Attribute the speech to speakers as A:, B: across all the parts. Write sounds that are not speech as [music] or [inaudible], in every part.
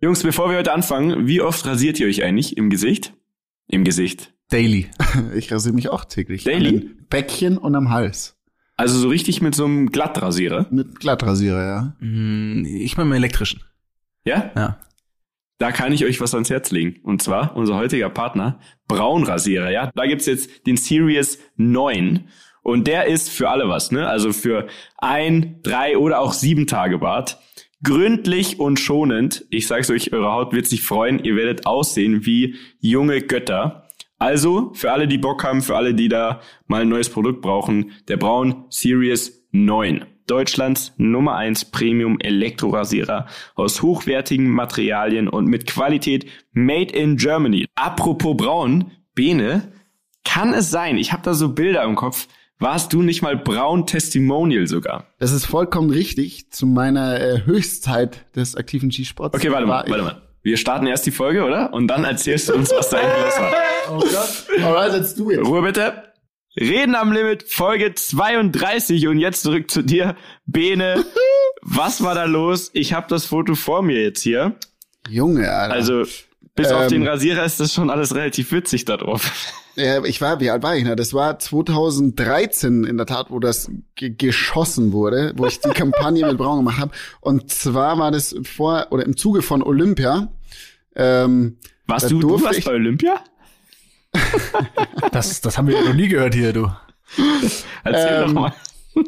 A: Jungs, bevor wir heute anfangen, wie oft rasiert ihr euch eigentlich im Gesicht? Im Gesicht.
B: Daily. [laughs]
C: Ich rasiere mich auch täglich.
A: Daily?
C: Bäckchen und am Hals.
A: Also so richtig mit so einem Glattrasierer.
C: Mit Glattrasierer, ja.
B: Hm, Ich bin im elektrischen.
A: Ja?
B: Ja.
A: Da kann ich euch was ans Herz legen. Und zwar unser heutiger Partner, Braunrasierer. Ja, da gibt's jetzt den Series 9. Und der ist für alle was, ne? Also für ein, drei oder auch sieben Tage Bart. Gründlich und schonend. Ich sag's euch, eure Haut wird sich freuen. Ihr werdet aussehen wie junge Götter. Also, für alle, die Bock haben, für alle, die da mal ein neues Produkt brauchen, der Braun Series 9. Deutschlands Nummer 1 Premium Elektrorasierer aus hochwertigen Materialien und mit Qualität made in Germany. Apropos Braun, Bene, kann es sein, ich habe da so Bilder im Kopf, warst du nicht mal Braun Testimonial sogar?
C: Das ist vollkommen richtig. Zu meiner äh, Höchstzeit des aktiven Skisports.
A: Okay, warte mal, warte mal. Wir starten erst die Folge, oder? Und dann erzählst du uns, was da eigentlich los war. [laughs]
C: Oh Gott. Alright, let's do it.
A: Ruhe bitte. Reden am Limit, Folge 32 und jetzt zurück zu dir, Bene. [laughs] Was war da los? Ich habe das Foto vor mir jetzt hier.
C: Junge, Alter.
A: Also bis auf
C: Ähm.
A: den Rasierer ist das schon alles relativ witzig da drauf.
C: Ja, ich war, wie alt war ich? Na, das war 2013 in der Tat, wo das ge geschossen wurde, wo ich die Kampagne mit Braun gemacht habe. Und zwar war das vor oder im Zuge von Olympia. Ähm,
A: Warst du, du warst
C: ich-
A: bei Olympia?
B: Das, das haben wir noch nie gehört hier, du.
A: Erzähl
C: Ähm,
A: doch mal.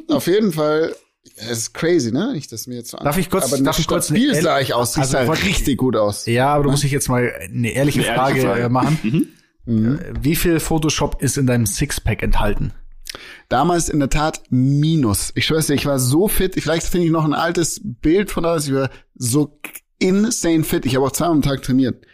C: auf jeden Fall, es ist crazy, ne? Nicht, dass mir jetzt so
B: Darf ich kurz-
C: aber
B: darf ich kurz
C: Spiel sah ich aus. Sieht
B: Also,
C: also,
B: wollte-
C: richtig gut aus.
B: Ja, aber du musst dich jetzt mal eine ehrliche
A: Eine
B: Frage,
A: ehrliche Frage.
B: äh, machen.
C: Mhm.
B: Äh, Wie viel Photoshop ist in deinem Sixpack enthalten?
C: Damals in der Tat Minus. Ich schwör's dir, ich war so fit. Vielleicht finde ich noch ein altes Bild von damals. Ich war so insane fit. Ich habe auch zweimal am Tag trainiert.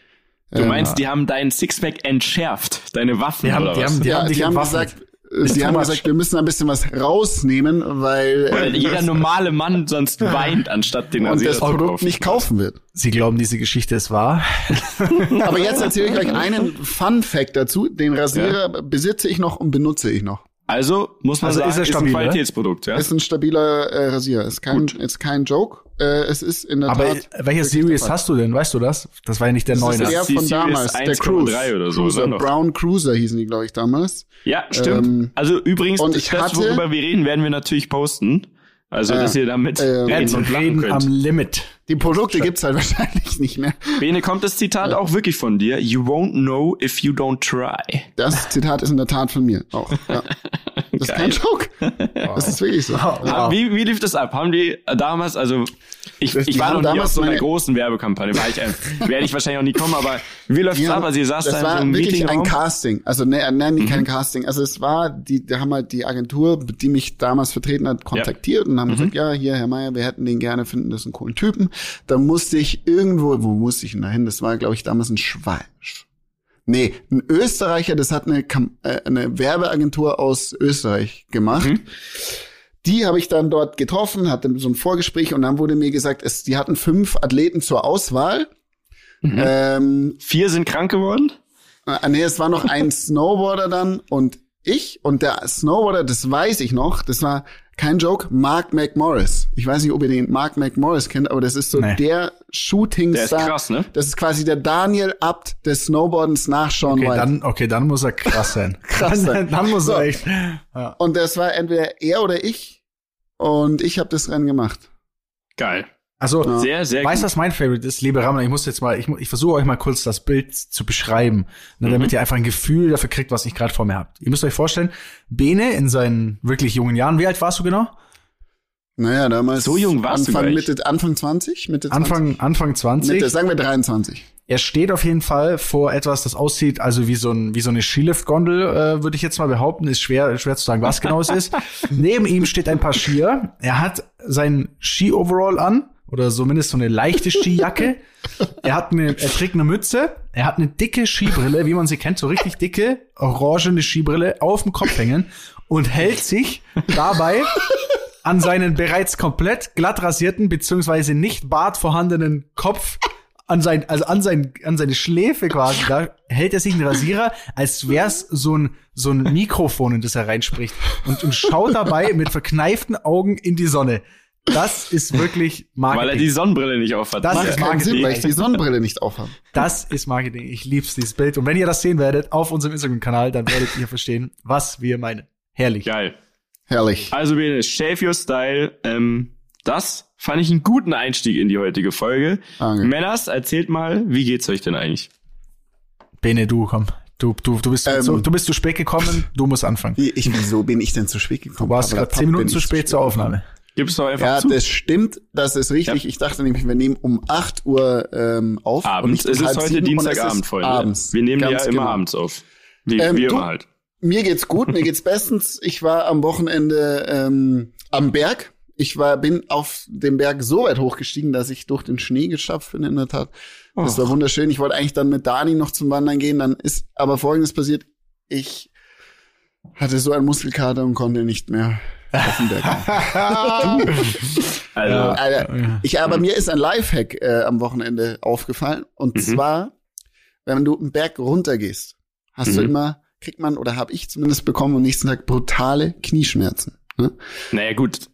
A: Du
C: ähm,
A: meinst, die haben deinen Sixpack entschärft, deine Waffen
B: Die haben-
A: oder
B: die
A: was?
B: haben-
C: ja,
B: dich
C: die haben gesagt,
B: Ist
C: die haben
B: much.
C: gesagt, wir müssen ein bisschen was rausnehmen, weil
A: Weil
C: äh,
A: jeder normale Mann sonst [laughs] weint, anstatt den
C: und
A: Rasierer
C: das Produkt nicht kaufen wird.
B: Sie glauben, diese Geschichte ist wahr? [laughs]
C: Aber jetzt erzähle ich euch [laughs] einen Fun Fact dazu. Den Rasierer besitze ich noch und benutze ich noch.
A: Also muss man
B: Also
A: sagen,
B: ist er
A: ist, ein
B: stabil, ne?
A: Qualitätsprodukt, ja?
C: Ist ein stabiler äh, Rasierer. Ist kein, ist kein Joke. Äh, es ist in der
B: Aber
C: Tat.
B: welche
C: wirklich der
B: Series hast du denn? Weißt du das? Das war ja nicht der
C: Das
B: neue.
C: ist
A: Das
C: der
A: ist die
C: von
A: Series
C: damals, der
A: 1,3
C: Cruise.
A: oder so,
C: Cruiser,
A: oder noch?
C: Brown Cruiser hießen die, glaube ich, damals.
A: Ja, stimmt.
C: Ähm,
A: also übrigens,
C: und
A: das,
C: ich hatte-
A: worüber wir reden, werden wir natürlich posten. Also, dass ihr damit
C: äh,
A: reden und lachen
B: Reden am
A: könnt.
B: Limit.
C: Die Produkte gibt's halt [laughs] wahrscheinlich nicht mehr.
A: Bene, kommt das Zitat auch wirklich von dir? You won't know if you don't try.
C: Das Zitat ist in der Tat von mir auch. Ja. [laughs] Das ist kein Joke. [laughs] Das ist wirklich so.
A: Ah, Wie, wie lief das ab? Haben die äh, damals, also ich,
C: Das-
A: ich
C: die
A: war noch nie auf
C: damals
A: so einer großen Werbekampagne, war ich, äh, werde ich wahrscheinlich auch nie kommen, aber wie läuft
C: Die
A: das ab? Also ihr saß
C: das
A: da in so
C: war
A: einem
C: wirklich ein? Casting. Also ne, nein,
A: Mhm.
C: kein Casting. Also es war, die, da haben halt die Agentur, die mich damals vertreten hat, kontaktiert und
A: Mhm.
C: haben gesagt, ja, hier, Herr Meier, wir hätten den gerne, finden das einen coolen Typen. Da musste ich irgendwo, wo musste ich denn dahin? Das war, glaube ich, damals ein Schweiz. Nee, ein Österreicher, das hat eine, Kam äh, eine Werbeagentur aus Österreich gemacht.
A: Mhm.
C: Die habe ich dann dort getroffen, hatte so ein Vorgespräch und dann wurde mir gesagt, es, die hatten fünf Athleten zur Auswahl.
A: Mhm.
C: Ähm,
A: Vier sind krank geworden?
C: Ah, nee, es war noch ein [laughs] Snowboarder dann und ich und der Snowboarder, das weiß ich noch, das war kein Joke, Mark McMorris. Ich weiß nicht, ob ihr den Mark McMorris kennt, aber das ist so
B: Nee.
C: der Shooting
A: Der ist
C: Star.
A: krass, ne?
C: Das ist quasi der Daniel Abt des Snowboardens nach Sean
B: Okay,
C: White.
B: dann, okay, dann muss er krass sein. [laughs]
C: Krass sein.
B: dann, muss
C: So.
B: er echt.
C: und das war entweder er oder ich und ich habe das Rennen gemacht.
A: Geil.
B: Also,
A: Sehr, sehr
B: weißt du, was mein Favorite ist, liebe Ramon? Ich muss jetzt mal, ich, ich versuche euch mal kurz das Bild zu beschreiben, ne,
A: Mhm.
B: damit ihr einfach ein Gefühl dafür kriegt, was ich gerade vor mir habt. Ihr müsst euch vorstellen, Bene in seinen wirklich jungen Jahren, wie alt warst du genau?
C: Naja, damals
A: So jung warst du
C: Anfang,
A: nicht.
C: Mitte, Anfang 20? Mitte 20?
B: Anfang, Anfang 20.
C: Mitte, sagen wir 23.
B: Er steht auf jeden Fall vor etwas, das aussieht, also wie so, ein, wie so eine Skilift-Gondel, äh, würde ich jetzt mal behaupten. Ist schwer, schwer zu sagen, was genau es ist. [laughs] Neben ihm steht ein paar Skier. Er hat sein Ski-Overall an oder zumindest so eine leichte Skijacke. Er hat eine, er trägt eine Mütze. Er hat eine dicke Skibrille, wie man sie kennt, so richtig dicke, orangene Skibrille auf dem Kopf hängen und hält sich dabei an seinen bereits komplett glatt rasierten beziehungsweise nicht Bart vorhandenen Kopf an sein, also an sein, an seine Schläfe quasi, da hält er sich einen Rasierer, als wär's so ein, so ein Mikrofon, in das er reinspricht und, und schaut dabei mit verkneiften Augen in die Sonne. Das ist wirklich Marketing.
A: Weil er die Sonnenbrille nicht aufhat.
B: Das
C: Macht
B: ist
C: keinen Sinn,
B: Marketing.
C: weil ich die Sonnenbrille nicht aufhabe.
B: Das ist Marketing. Ich lieb's, dieses Bild. Und wenn ihr das sehen werdet auf unserem Instagram-Kanal, dann werdet ihr verstehen, was wir meinen. Herrlich.
A: Geil.
C: Herrlich.
A: Also Bene, Shave Your Style. Ähm, das fand ich einen guten Einstieg in die heutige Folge.
C: Danke.
A: Männers, erzählt mal, wie geht's euch denn eigentlich?
B: Bene, du, komm. Du, du, du, bist
C: Ähm.
B: zu, du bist zu spät gekommen, du musst anfangen.
C: Ich, wieso bin ich denn zu spät
B: Du
C: gekommen?
B: warst
C: Aber
B: gerade zehn Minuten zu
C: ich
B: spät zur Aufnahme.
A: Gib's doch einfach
C: Ja,
A: zu.
C: das stimmt, das ist richtig.
A: Ja.
C: Ich dachte nämlich, wir nehmen um 8 Uhr ähm, auf. und
A: Abends. Es ist heute Dienstagabend, Freunde.
C: Abends.
A: Wir nehmen ja immer
C: genau.
A: abends auf. Wie,
C: Ähm,
A: wie immer halt.
C: Mir geht's gut, mir geht's bestens. Ich war am Wochenende ähm, am Berg. Ich war, bin auf dem Berg so weit hochgestiegen, dass ich durch den Schnee geschafft bin, in der Tat. Das war wunderschön. Ich wollte eigentlich dann mit Dani noch zum Wandern gehen. Dann ist aber Folgendes passiert. Ich hatte so einen Muskelkater und konnte nicht mehr. [laughs]
A: Also.
C: Alter, ich, aber mir ist ein Lifehack äh, am Wochenende aufgefallen. Und
A: Mhm.
C: zwar, wenn du einen Berg runtergehst, hast du
A: Mhm.
C: immer, kriegt man, oder habe ich zumindest bekommen, am nächsten Tag brutale Knieschmerzen. Ne?
A: naja gut,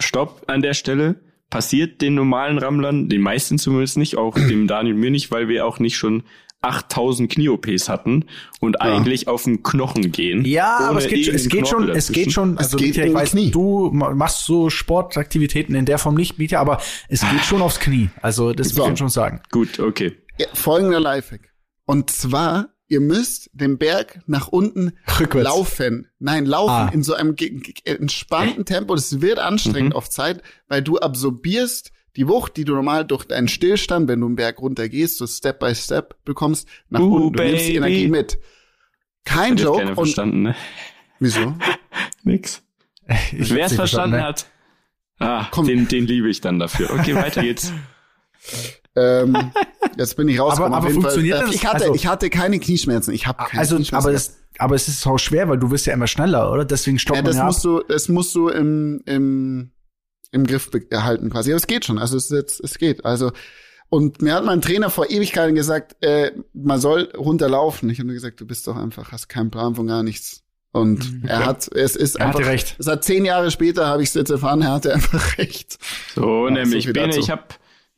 A: stopp an der Stelle. Passiert den normalen Rammlern, den meisten zumindest nicht, auch dem Daniel mir nicht, weil wir auch nicht schon 8000 Knie-OPs hatten und eigentlich auf den Knochen gehen.
B: Ja, aber es geht, schon- es geht schon, es geht schon, also
C: geht
B: Mietja, ich weiß,
C: Knie.
B: du ma- machst so Sportaktivitäten in der Form nicht, Mietja, aber es geht schon aufs Knie. Also das
C: So.
B: kann ich schon sagen.
A: Gut, okay.
C: Ja, folgender Lifehack. Und zwar, ihr müsst den Berg nach unten
B: Rückwärts.
C: laufen. Nein, laufen
B: Ah.
C: in so einem entspannten Tempo. Das wird anstrengend
A: Mhm.
C: auf Zeit, weil du absorbierst die Wucht, die du normal durch deinen Stillstand, wenn du einen Berg runter gehst, so Step by Step bekommst, nach
A: Uh,
C: unten. Du nimmst die. Energie mit. Kein
A: Hat
C: Joke. Und
A: verstanden, ne?
C: wieso? [laughs]
A: Nix.
B: Ich
A: Wer es verstanden
B: ne?
A: hat, ah,
C: Komm.
A: den, den liebe ich dann dafür. Okay, weiter geht's. [laughs]
C: ähm, jetzt bin ich rausgekommen.
B: Aber-
C: Auf
B: aber
C: jeden Fall.
B: funktioniert
C: Äh,
B: das?
C: Ich hatte,
B: Also-
C: ich hatte keine Knieschmerzen. Ich habe keine
B: Also,
C: Knieschmerzen.
B: aber es, aber es ist auch schwer, weil du wirst ja immer schneller, oder? Deswegen stoppt
C: Ja,
B: man
C: das
B: ja ab.
C: musst du, das musst du im, im, im Griff erhalten quasi. Aber es geht schon. Also es, ist jetzt, es geht. Also und mir hat mein Trainer vor Ewigkeiten gesagt, äh, man soll runterlaufen. Ich habe nur gesagt, du bist doch einfach, hast keinen Plan von gar nichts. Und er hat, es ist
B: Er hatte
C: einfach,
B: recht.
C: es hat zehn Jahre später habe ich es jetzt erfahren, er hatte einfach [laughs] recht.
A: So,
C: Ja,
A: nämlich,
C: so
A: Bene, ich habe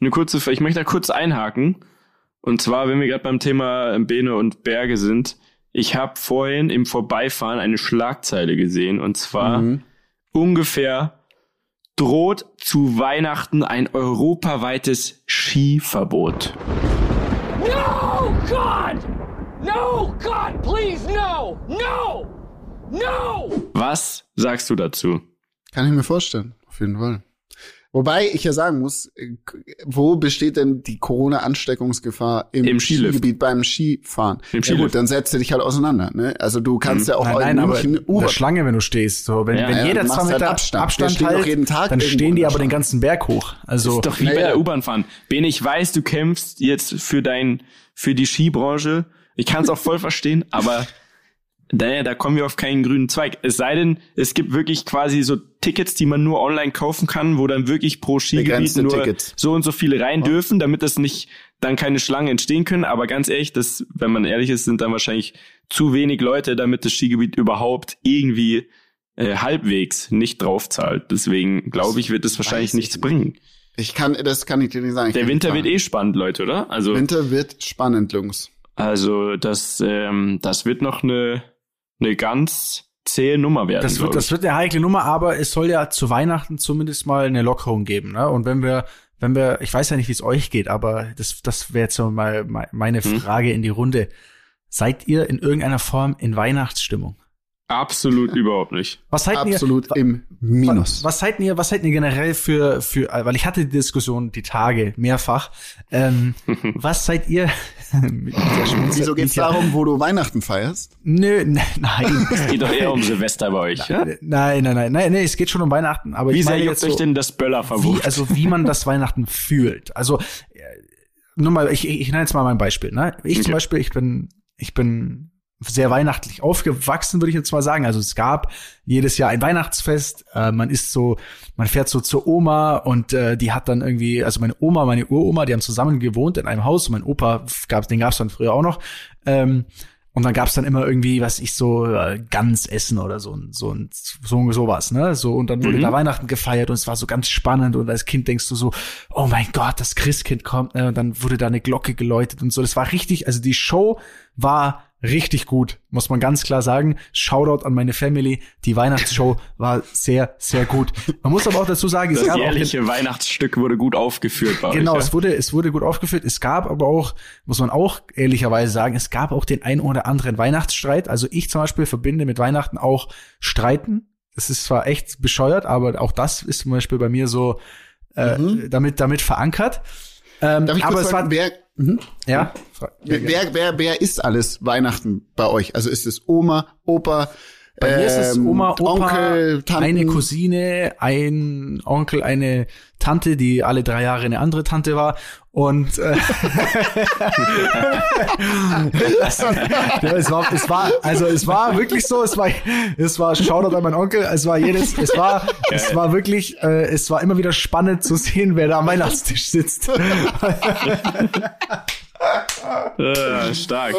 A: eine kurze, ich möchte da kurz einhaken. Und zwar, wenn wir gerade beim Thema Bene und Berge sind, ich habe vorhin im Vorbeifahren eine Schlagzeile gesehen. Und zwar
C: Mhm.
A: ungefähr droht zu Weihnachten ein europaweites Skiverbot.
D: No, God! No, God, please, no! No! No!
A: Was sagst du dazu?
C: Kann ich mir vorstellen, auf jeden Fall. Wobei ich ja sagen muss, äh, wo besteht denn die Corona-Ansteckungsgefahr im,
A: Im Skilift.
C: Skigebiet beim Skifahren?
A: Im
C: ja
A: Skilift.
C: gut, dann setzt du dich halt auseinander. Ne? Also du kannst ja auch
B: Nein, nein,
C: in
B: aber
C: München
B: in der Schlange, wenn du stehst, so, wenn,
A: Ja,
B: wenn
A: ja,
B: jeder zwei
C: halt
B: Meter
C: Abstand.
B: Abstand,
C: doch
B: hält,
C: jeden Tag
B: dann stehen die aber den ganzen Berg hoch. Also,
A: Ist doch wie
C: Ja,
A: bei
C: ja.
A: der U-Bahn fahren. Ben, ich weiß, du kämpfst jetzt für dein, für die Skibranche. Ich kann es auch voll verstehen, aber naja, da kommen wir auf keinen grünen Zweig. Es sei denn, es gibt wirklich quasi so Tickets, die man nur online kaufen kann, wo dann wirklich pro Skigebiet nur
C: Tickets.
A: so und so viele rein dürfen, damit es nicht dann keine Schlangen entstehen können. Aber ganz ehrlich, das, wenn man ehrlich ist, sind dann wahrscheinlich zu wenig Leute, damit das Skigebiet überhaupt irgendwie äh, halbwegs nicht draufzahlt. Deswegen glaube ich, wird es wahrscheinlich nichts
C: nicht.
A: bringen.
C: Ich kann, das kann ich dir nicht sagen. Ich
A: Der Winter wird eh spannend, Leute, oder? Also,
C: Winter wird spannend, Jungs.
A: also das, ähm, das wird noch eine, eine ganz zähe Nummer werden.
B: das wird, das wird eine heikle Nummer, aber es soll ja zu Weihnachten zumindest mal eine Lockerung geben, ne? Und wenn wir, wenn wir, ich weiß ja nicht, wie es euch geht, aber das, das wäre jetzt so mal me- meine
A: Hm?
B: Frage in die Runde. Seid ihr in irgendeiner Form in Weihnachtsstimmung?
A: Absolut überhaupt nicht.
B: Was seid ihr?
C: Absolut im Minus.
B: Was seid ihr, was seid ihr generell für, für, weil ich hatte die Diskussion die Tage mehrfach. Ähm, [laughs] was seid ihr? [laughs]
C: Wieso geht's darum, wo du Weihnachten feierst?
B: Nö, [laughs] nein.
A: Es geht doch eher um Silvester bei euch. Ja?
B: nein, nein, nein, nein, nee, es geht schon um Weihnachten, aber
A: Wie
B: ich
A: sehr juckt
B: jetzt
A: euch
B: so,
A: denn das Böllerverbot?
B: wie, also wie man das Weihnachten fühlt. Also äh, nur mal, ich, ich, ich nenne jetzt mal mein Beispiel. Ne? Ich zum
A: Okay.
B: Beispiel, ich bin, ich bin sehr weihnachtlich aufgewachsen, würde ich jetzt mal sagen. Also es gab jedes Jahr ein Weihnachtsfest. Äh, man ist so, man fährt so zur Oma und äh, die hat dann irgendwie, also meine Oma, meine Uroma, die haben zusammen gewohnt in einem Haus. Und mein Opa gab, den gab es dann früher auch noch. Ähm, Und dann gab's dann immer irgendwie, was ich so, äh, Gans essen oder so, so, so, sowas, ne? So, und dann wurde
A: Mhm.
B: da Weihnachten gefeiert und es war so ganz spannend und als Kind denkst du so, oh mein Gott, das Christkind kommt, ne? Und dann wurde da eine Glocke geläutet und so. Das war richtig, also die Show war richtig gut, muss man ganz klar sagen. Shoutout an meine Family. Die Weihnachtsshow [laughs] war sehr, sehr gut. Man muss aber auch dazu sagen, es
A: Das
B: gab auch den,
A: jährliche Weihnachtsstück wurde gut aufgeführt bei
B: Genau,
A: euch.
B: es wurde, es wurde gut aufgeführt. Es gab aber auch, muss man auch ehrlicherweise sagen, es gab auch den ein oder anderen Weihnachtsstreit. Also ich zum Beispiel verbinde mit Weihnachten auch Streiten. Das ist zwar echt bescheuert, aber auch das ist zum Beispiel bei mir so äh, damit, damit verankert. Ähm,
C: Darf ich
B: aber
C: kurz
B: es war,
C: fragen, wer, mhm.
B: ja,
C: wer, wer, wer, wer ist alles Weihnachten bei euch? Also ist es Oma, Opa,
B: Bei mir ist es
C: ähm,
B: Oma, Opa,
C: Onkel, Tanten?
B: eine Cousine, ein Onkel, eine Tante, die alle drei Jahre eine andere Tante war. Und äh, ja, [laughs] [laughs] es war, es war, also es war wirklich so, es war, es war Shoutout an meinen Onkel, es war jedes, es war, es war wirklich, äh, es war immer wieder spannend zu sehen, wer da am Weihnachtstisch sitzt.
A: Äh, [laughs] stark.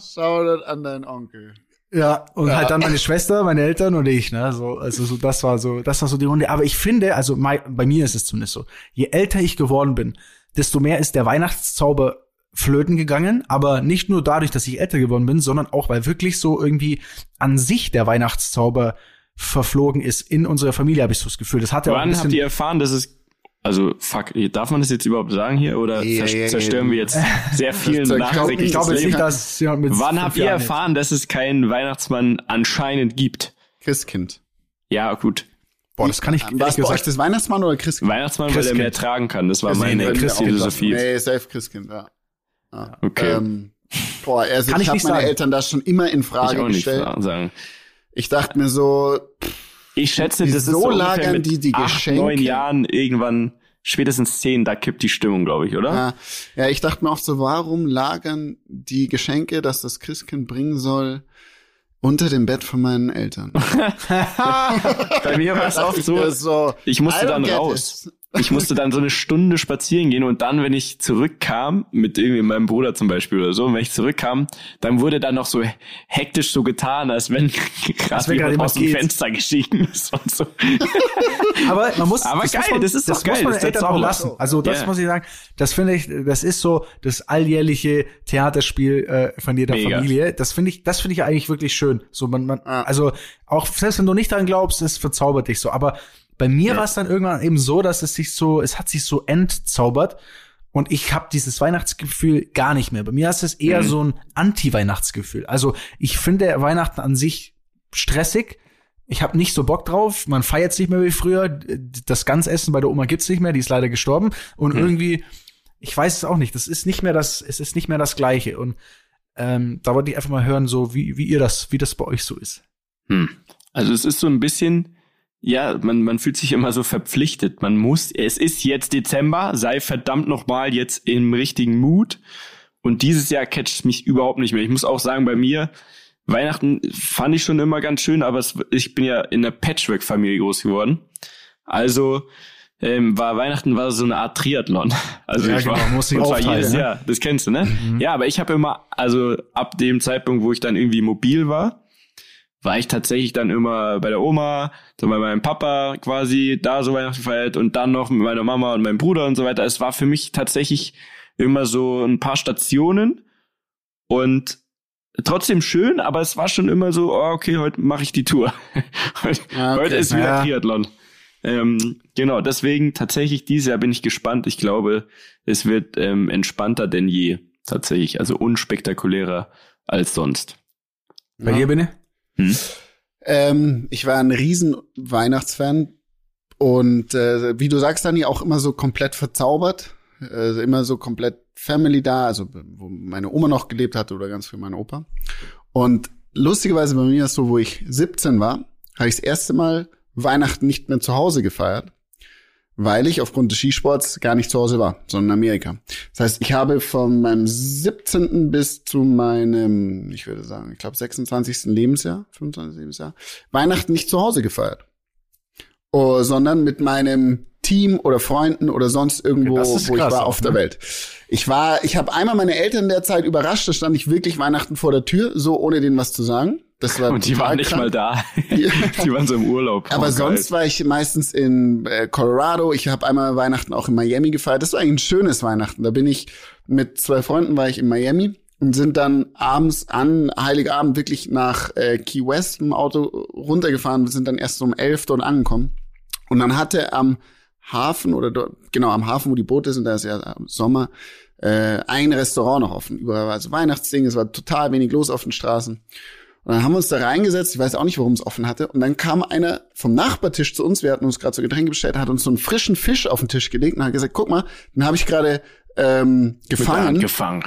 C: Shoutout an deinen Onkel.
B: Ja, und halt dann meine Schwester, meine Eltern und ich, ne, so, also so, das war so, das war so die Runde. Aber ich finde, also mein, bei mir ist es zumindest so, je älter ich geworden bin, desto mehr ist der Weihnachtszauber flöten gegangen, aber nicht nur dadurch, dass ich älter geworden bin, sondern auch, weil wirklich so irgendwie an sich der Weihnachtszauber verflogen ist. In unserer Familie habe ich so das Gefühl. Das hat ja auch ein
A: Wann
B: bisschen,
A: habt ihr erfahren, dass es also fuck, darf man das jetzt überhaupt sagen hier oder
C: Ja,
A: zers-
C: ja, ja.
A: zerstören wir jetzt sehr viel
C: ich glaub-
A: nachträglich
B: ich glaube
A: das
B: jetzt nicht,
A: Leben?
B: dass mit
A: Wann habt ihr erfahren, dass es keinen Weihnachtsmann anscheinend gibt?
C: Christkind.
A: Ja, gut.
B: Boah, das kann ich
C: euch
B: gesagt.
C: das Weihnachtsmann oder Christkind?
A: Weihnachtsmann, weil er
B: Christkind.
A: mehr tragen kann. Das war meine
B: nee, Christkind.
A: Philosophie.
C: Nee, safe Christkind, ja. ja.
A: Okay.
C: Ähm, boah, also
B: Kann
C: ich
B: ich
C: habe
B: nicht
C: meine
B: sagen.
C: Eltern das schon immer in
A: ich
C: Frage
A: auch nicht
C: gestellt.
A: sagen.
C: Ich dachte mir so,
A: Ich schätze, das ist so
C: lagern
A: mit
C: die die
A: acht,
C: Geschenke?
A: neun Jahren irgendwann, spätestens zehn, da kippt die Stimmung, glaube ich, oder?
C: ja, ja, ich dachte mir auch so, warum lagern die Geschenke, das das Christkind bringen soll, unter dem Bett von meinen Eltern? [laughs]
A: Bei mir war es auch so,
C: so
A: ich musste dann raus. Ich musste dann so eine Stunde spazieren gehen und dann, wenn ich zurückkam, mit irgendwie meinem Bruder zum Beispiel oder so, und wenn ich zurückkam, dann wurde dann noch so hektisch so getan, als wenn gerade jemand aus dem
B: geht.
A: Fenster gestiegen ist und so. [laughs]
B: Aber man muss,
A: Aber
B: das
A: geil,
B: muss man,
A: das ist doch
B: das
A: geil,
B: muss man
A: das
B: Eltern auch lassen. Also das
A: Ja.
B: muss ich sagen, das finde ich, das ist so das alljährliche Theaterspiel äh, von jeder
A: Mega.
B: Familie. Das finde ich, das finde ich eigentlich wirklich schön. So man, man, also auch selbst wenn du nicht daran glaubst, es verzaubert dich so. Aber bei mir
A: Ja.
B: war es dann irgendwann eben so, dass es sich so, es hat sich so entzaubert. Und ich habe dieses Weihnachtsgefühl gar nicht mehr. Bei mir ist es eher
A: Mhm.
B: so ein Anti-Weihnachtsgefühl. Also ich finde Weihnachten an sich stressig. Ich habe nicht so Bock drauf. Man feiert es nicht mehr wie früher. Das Ganzessen bei der Oma gibt's nicht mehr. Die ist leider gestorben. Und
A: Hm.
B: irgendwie, ich weiß es auch nicht. Das ist nicht mehr das. Es ist nicht mehr das Gleiche. Und ähm, da wollte ich einfach mal hören, so wie wie ihr das, wie das bei euch so ist.
A: Hm. Also es ist so ein bisschen, ja, man, man fühlt sich immer so verpflichtet. Man muss, es ist jetzt Dezember, sei verdammt nochmal jetzt im richtigen Mut. Und dieses Jahr catcht mich überhaupt nicht mehr. Ich muss auch sagen, bei mir, Weihnachten fand ich schon immer ganz schön, aber es, ich bin ja in einer Patchwork-Familie groß geworden. Also ähm, war Weihnachten war so eine Art Triathlon. [laughs] Also
B: Ja,
A: ich war,
B: genau, muss sich
A: und zwar jedes
B: ne?
A: Jahr. Das kennst du, ne? Ja, aber ich habe immer, also ab dem Zeitpunkt, wo ich dann irgendwie mobil war, war ich tatsächlich dann immer bei der Oma, so bei meinem Papa quasi da so Weihnachten gefeiert und dann noch mit meiner Mama und meinem Bruder und so weiter. Es war für mich tatsächlich immer so ein paar Stationen und trotzdem schön, aber es war schon immer so, oh, okay, heute mache ich die Tour. [laughs] heute,
C: Ah, okay.
A: heute ist wieder
B: Ja.
A: Triathlon. Ähm, genau, deswegen tatsächlich dieses Jahr bin ich gespannt. Ich glaube, es wird ähm, entspannter denn je tatsächlich, also unspektakulärer als sonst.
B: Bei
C: Ja.
B: dir, Bene?
A: Hm?
C: Ähm, ich war ein riesen Weihnachtsfan und äh, wie du sagst, Dani, auch immer so komplett verzaubert. Also immer so komplett Family da, also wo meine Oma noch gelebt hatte oder ganz viel mein Opa. Und lustigerweise bei mir ist so, wo ich 17 war, habe ich das erste Mal Weihnachten nicht mehr zu Hause gefeiert, weil ich aufgrund des Skisports gar nicht zu Hause war, sondern in Amerika. Das heißt, ich habe von meinem 17. bis zu meinem, ich würde sagen, ich glaube 26. Lebensjahr, 25. Lebensjahr, Weihnachten nicht zu Hause gefeiert. Oh, sondern mit meinem Team oder Freunden oder sonst irgendwo,
B: ist
C: wo ich war auf der
B: ne?
C: Welt. Ich war, ich habe einmal meine Eltern in der Zeit überrascht, da stand ich wirklich Weihnachten vor der Tür, so ohne denen was zu sagen. Das war
A: Und die waren nicht
C: krank.
A: mal da. [laughs] die waren so im Urlaub. [laughs]
C: Aber
A: Oh,
C: sonst war ich meistens in äh, Colorado. Ich habe einmal Weihnachten auch in Miami gefeiert. Das war eigentlich ein schönes Weihnachten. Da bin ich mit zwei Freunden war ich in Miami und sind dann abends an Heiligabend wirklich nach äh, Key West im Auto runtergefahren. Wir sind dann erst um elf dort angekommen. Und dann hatte am Hafen oder dort, genau am Hafen, wo die Boote sind, da ist ja Sommer, äh, ein Restaurant noch offen. Überall war also Weihnachtsding, es war total wenig los auf den Straßen. Und dann haben wir uns da reingesetzt, ich weiß auch nicht, warum es offen hatte. Und dann kam einer vom Nachbartisch zu uns, wir hatten uns gerade so Getränke bestellt, hat uns so einen frischen Fisch auf den Tisch gelegt und hat gesagt, guck mal, den habe ich gerade ähm,
A: der
C: gefangen.
A: gefangen.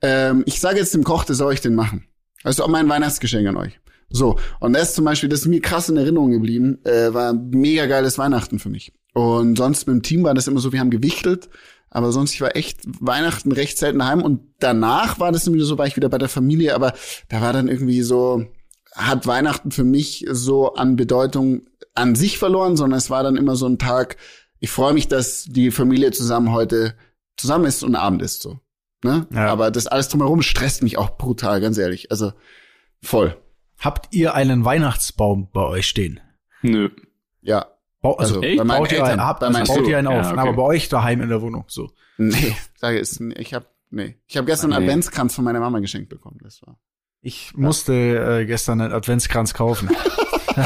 C: ähm, ich sage jetzt dem Koch, das soll ich den machen. Das ist auch mein Weihnachtsgeschenk an euch. So, und das zum Beispiel, das ist mir krass in Erinnerung geblieben, äh, war ein mega geiles Weihnachten für mich. Und sonst mit dem Team war das immer so, wir haben gewichtelt, aber sonst, ich war echt Weihnachten recht selten daheim und danach war das dann wieder so, war ich wieder bei der Familie, aber da war dann irgendwie so, hat Weihnachten für mich so an Bedeutung an sich verloren, sondern es war dann immer so ein Tag, ich freue mich, dass die Familie zusammen heute zusammen ist und Abend ist so. Ne?
B: Ja.
C: Aber das alles drumherum stresst mich auch brutal, ganz ehrlich. Also voll.
B: Habt ihr einen Weihnachtsbaum bei euch stehen?
A: Nö.
C: Ja.
B: Bau, also,
C: Also, bei meinen Eltern.
B: einen, habt,
C: bei
B: also
C: meinen
B: baut ihr einen
A: Ja,
B: auf,
A: okay.
B: aber bei euch daheim in der Wohnung, so.
C: Nee, sage es. Ich habe nee. Ich habe gestern einen
A: Nee.
C: Adventskranz von meiner Mama geschenkt bekommen. Das war.
B: Ich musste äh, gestern einen Adventskranz kaufen. [laughs] [laughs]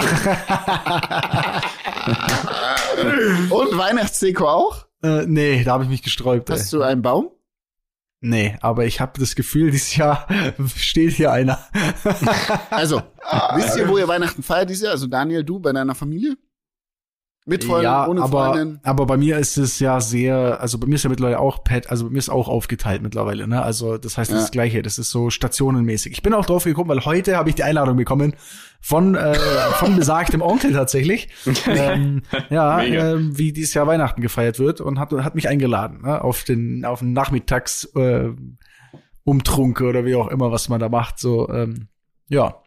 C: Und Weihnachtsdeko auch?
B: äh, nee, da habe ich mich gesträubt.
C: Hast
B: Ey.
C: du einen Baum?
B: Nee, aber ich habe das Gefühl, dieses Jahr [laughs] steht hier einer.
C: Also, wisst ihr, wo ihr Weihnachten feiert dieses Jahr? Also Daniel, du bei deiner Familie? Mit Freunden,
B: ja,
C: ohne
B: aber,
C: Freundin?
B: aber bei mir ist es ja sehr, also bei mir ist ja mittlerweile auch Pet, also bei mir ist auch aufgeteilt mittlerweile, ne? Also das heißt das,
C: Ja.
B: ist das Gleiche, das ist so stationenmäßig. Ich bin auch drauf gekommen, weil heute habe ich die Einladung bekommen von äh, von besagtem Onkel tatsächlich, ähm, ja, ähm, wie dieses Jahr Weihnachten gefeiert wird und hat hat mich eingeladen ne? auf den auf den Nachmittags äh, Umtrunk oder wie auch immer, was man da macht, so ähm, ja.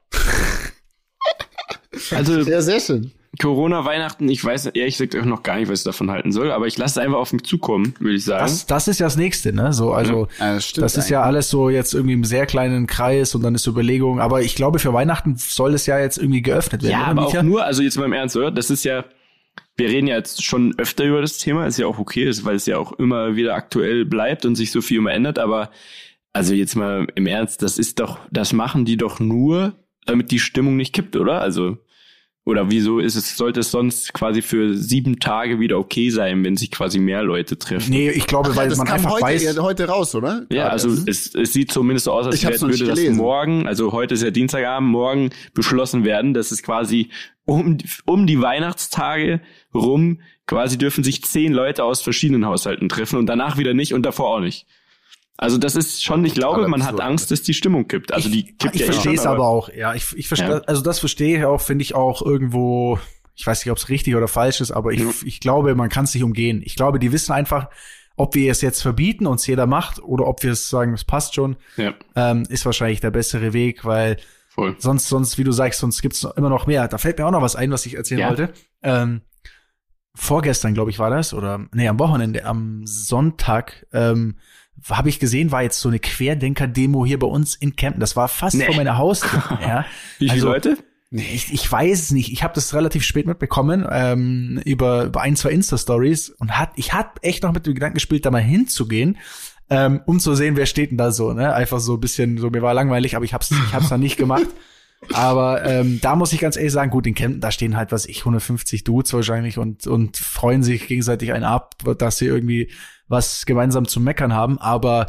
A: Also [laughs]
C: Ja, sehr schön.
A: Corona, Weihnachten, ich weiß ehrlich gesagt auch noch gar nicht, was ich davon halten soll, aber ich lasse es einfach auf mich zukommen, würde ich sagen.
B: Das, das ist ja das nächste, ne? So, also
C: Ja, das
B: das ist ja alles so jetzt irgendwie im sehr kleinen Kreis und dann ist Überlegung. Aber ich glaube, für Weihnachten soll es ja jetzt irgendwie geöffnet werden.
A: ja,
B: oder,
A: aber
B: Micha?
A: auch nur, also jetzt mal im Ernst, oder? Das ist ja, wir reden ja jetzt schon öfter über das Thema, ist ja auch okay, ist, weil es ja auch immer wieder aktuell bleibt und sich so viel immer ändert, aber also jetzt mal im Ernst, das ist doch, das machen die doch nur, damit die Stimmung nicht kippt, oder? Also, oder wieso ist es, sollte es sonst quasi für sieben Tage wieder okay sein, wenn sich quasi mehr Leute treffen?
B: Nee, ich glaube,
C: Ach,
B: weil
C: das
B: man einfach
C: heute,
B: weiß.
C: ja, heute raus, oder?
A: Ja,
C: Gerade
A: also es, es sieht zumindest so aus, als wär- würde das
C: gelesen.
A: morgen, also heute ist ja Dienstagabend, morgen beschlossen werden, dass es quasi um, um die Weihnachtstage rum quasi dürfen sich zehn Leute aus verschiedenen Haushalten treffen und danach wieder nicht und davor auch nicht. Also das ist schon, ich glaube,
C: Aber
A: man
C: absurd.
A: hat Angst, dass die Stimmung kippt. Also die kippt
B: ich
A: ja eh
B: verstehe es aber auch. Ja, ich, ich verstehe,
A: Ja.
B: also das verstehe ich auch, finde ich auch irgendwo. Ich weiß nicht, ob es richtig oder falsch ist, aber ich,
A: Ja.
B: ich glaube, man kann es nicht umgehen. Ich glaube, die wissen einfach, ob wir es jetzt verbieten und es jeder macht oder ob wir es sagen, es passt schon,
A: Ja,
B: ähm, ist wahrscheinlich der bessere Weg, weil
A: voll.
B: sonst, sonst, wie du sagst, sonst gibt's noch immer noch mehr. Da fällt mir auch noch was ein, was ich erzählen
A: Ja.
B: wollte. Ähm, vorgestern, glaube ich, war das, oder nee, am Wochenende, am Sonntag, ähm, habe ich gesehen, war jetzt so eine Querdenker-Demo hier bei uns in Kempten. Das war fast
A: Nee.
B: vor meiner Haustür. [laughs] ja.
A: Wie viele
B: Also,
A: Leute?
B: Ich, ich weiß es nicht. Ich habe das relativ spät mitbekommen ähm, über, über ein, zwei Insta-Stories und hat, ich hab echt noch mit dem Gedanken gespielt, da mal hinzugehen, ähm, um zu sehen, wer steht denn da so. Ne? Einfach so ein bisschen, so mir war langweilig, aber ich hab's, ich hab's dann nicht gemacht. [laughs] Aber ähm, da muss ich ganz ehrlich sagen, gut, in Kempten, da stehen halt, was ich, 150 Dudes wahrscheinlich und, und freuen sich gegenseitig einen ab, dass sie irgendwie was gemeinsam zu meckern haben. Aber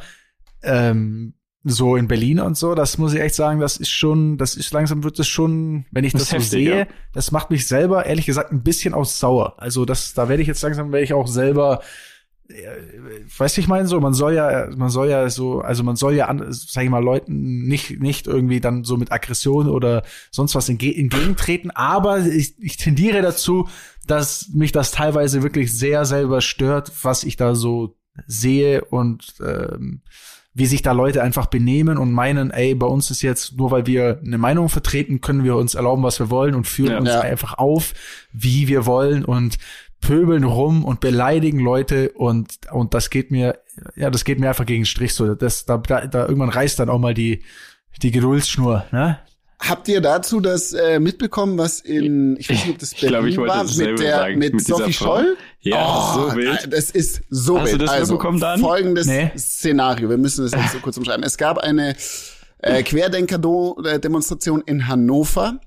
B: ähm, so in Berlin und so, das muss ich echt sagen, das ist schon, das ist langsam wird es schon, wenn ich
A: Das
B: das, so
A: heftig,
B: sehe,
A: ja.
B: das macht mich selber ehrlich gesagt ein bisschen aus sauer. Also das, da werde ich jetzt langsam, werde ich auch selber, weißt du, ich meine so, man soll ja, man soll ja so, also man soll ja, an, sag ich mal, Leuten nicht, nicht irgendwie dann so mit Aggression oder sonst was entge entgegentreten, aber ich, ich tendiere dazu, dass mich das teilweise wirklich sehr selber stört, was ich da so sehe und ähm, wie sich da Leute einfach benehmen und meinen, ey, bei uns ist jetzt, nur weil wir eine Meinung vertreten, können wir uns erlauben, was wir wollen und führen
A: Ja.
B: uns
C: Ja.
B: einfach auf, wie wir wollen und pöbeln rum und beleidigen Leute und und das geht mir ja das geht mir einfach gegen den Strich so das da, da, da irgendwann reißt dann auch mal die die Geduldsschnur ne
C: Habt ihr dazu das äh, mitbekommen, was in, ich weiß nicht, ob das
A: Ich glaube, ich
C: Berlin
A: wollte
C: war, mit der,
A: sagen,
C: mit,
A: mit
C: Sophie. Scholl?
A: Ja,
C: oh,
A: so wild.
C: Das ist so
A: Hast du
C: wild.
A: das
C: also,
A: mitbekommen, Dan?
C: folgendes
B: Nee.
C: Szenario. Wir müssen das jetzt so kurz umschreiben. Es gab eine äh, Querdenker-Demonstration in Hannover.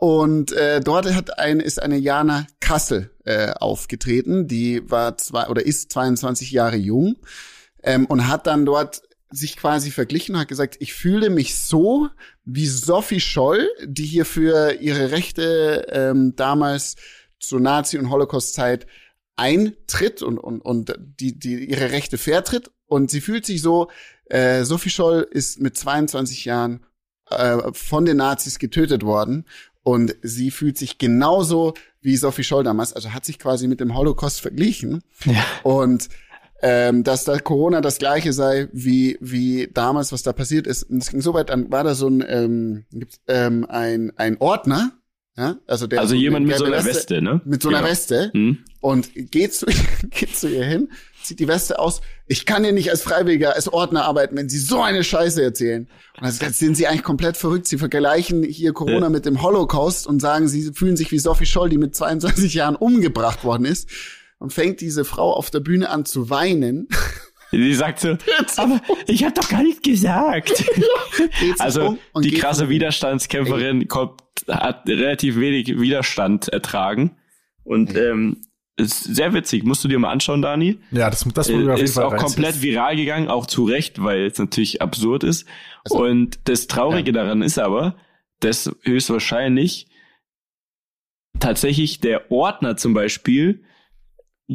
C: Und äh, dort hat ein, ist eine Jana Kassel äh, aufgetreten, die war zwei oder ist 22 Jahre jung ähm, und hat dann dort sich quasi verglichen und hat gesagt, ich fühle mich so wie Sophie Scholl, die hier für ihre Rechte ähm, damals zur Nazi- und Holocaust-Zeit eintritt und, und, und die, die ihre Rechte vertritt. Und sie fühlt sich so, äh, Sophie Scholl ist mit 22 Jahren äh, von den Nazis getötet worden und sie fühlt sich genauso wie Sophie Scholl damals, also hat sich quasi mit dem Holocaust verglichen.
B: ja
C: Und ähm, dass da Corona das gleiche sei wie wie damals, was da passiert ist. Und es ging so weit, dann war da so ein ähm, ähm, ein ein Ordner, ja, also der
A: Also
C: so
A: jemand mit so einer Weste, ne?
C: mit so einer
A: Genau.
C: Weste
A: Hm?
C: und geht zu [laughs] geht zu ihr hin, zieht die Weste aus. Ich kann hier nicht als Freiwilliger, als Ordner arbeiten, wenn Sie so eine Scheiße erzählen. Und dann sagt, sind Sie eigentlich komplett verrückt. Sie vergleichen hier Corona
A: Ja.
C: mit dem Holocaust und sagen, Sie fühlen sich wie Sophie Scholl, die mit 22 Jahren umgebracht worden ist. Und fängt diese Frau auf der Bühne an zu weinen.
A: Die sagt so, [laughs] aber ich habe doch gar nichts gesagt. [laughs] Also die krasse Widerstandskämpferin kommt, hat relativ wenig Widerstand ertragen. Und ähm, ist sehr witzig. Musst du dir mal anschauen, Dani.
B: ja das das wurde mir auf
A: Äh,
B: jeden
A: ist
B: Fall
A: auch
B: reißen.
A: komplett viral gegangen, auch zu Recht, weil es natürlich absurd ist.
C: Also,
A: und das Traurige daran ist aber, dass höchstwahrscheinlich tatsächlich der Ordner zum Beispiel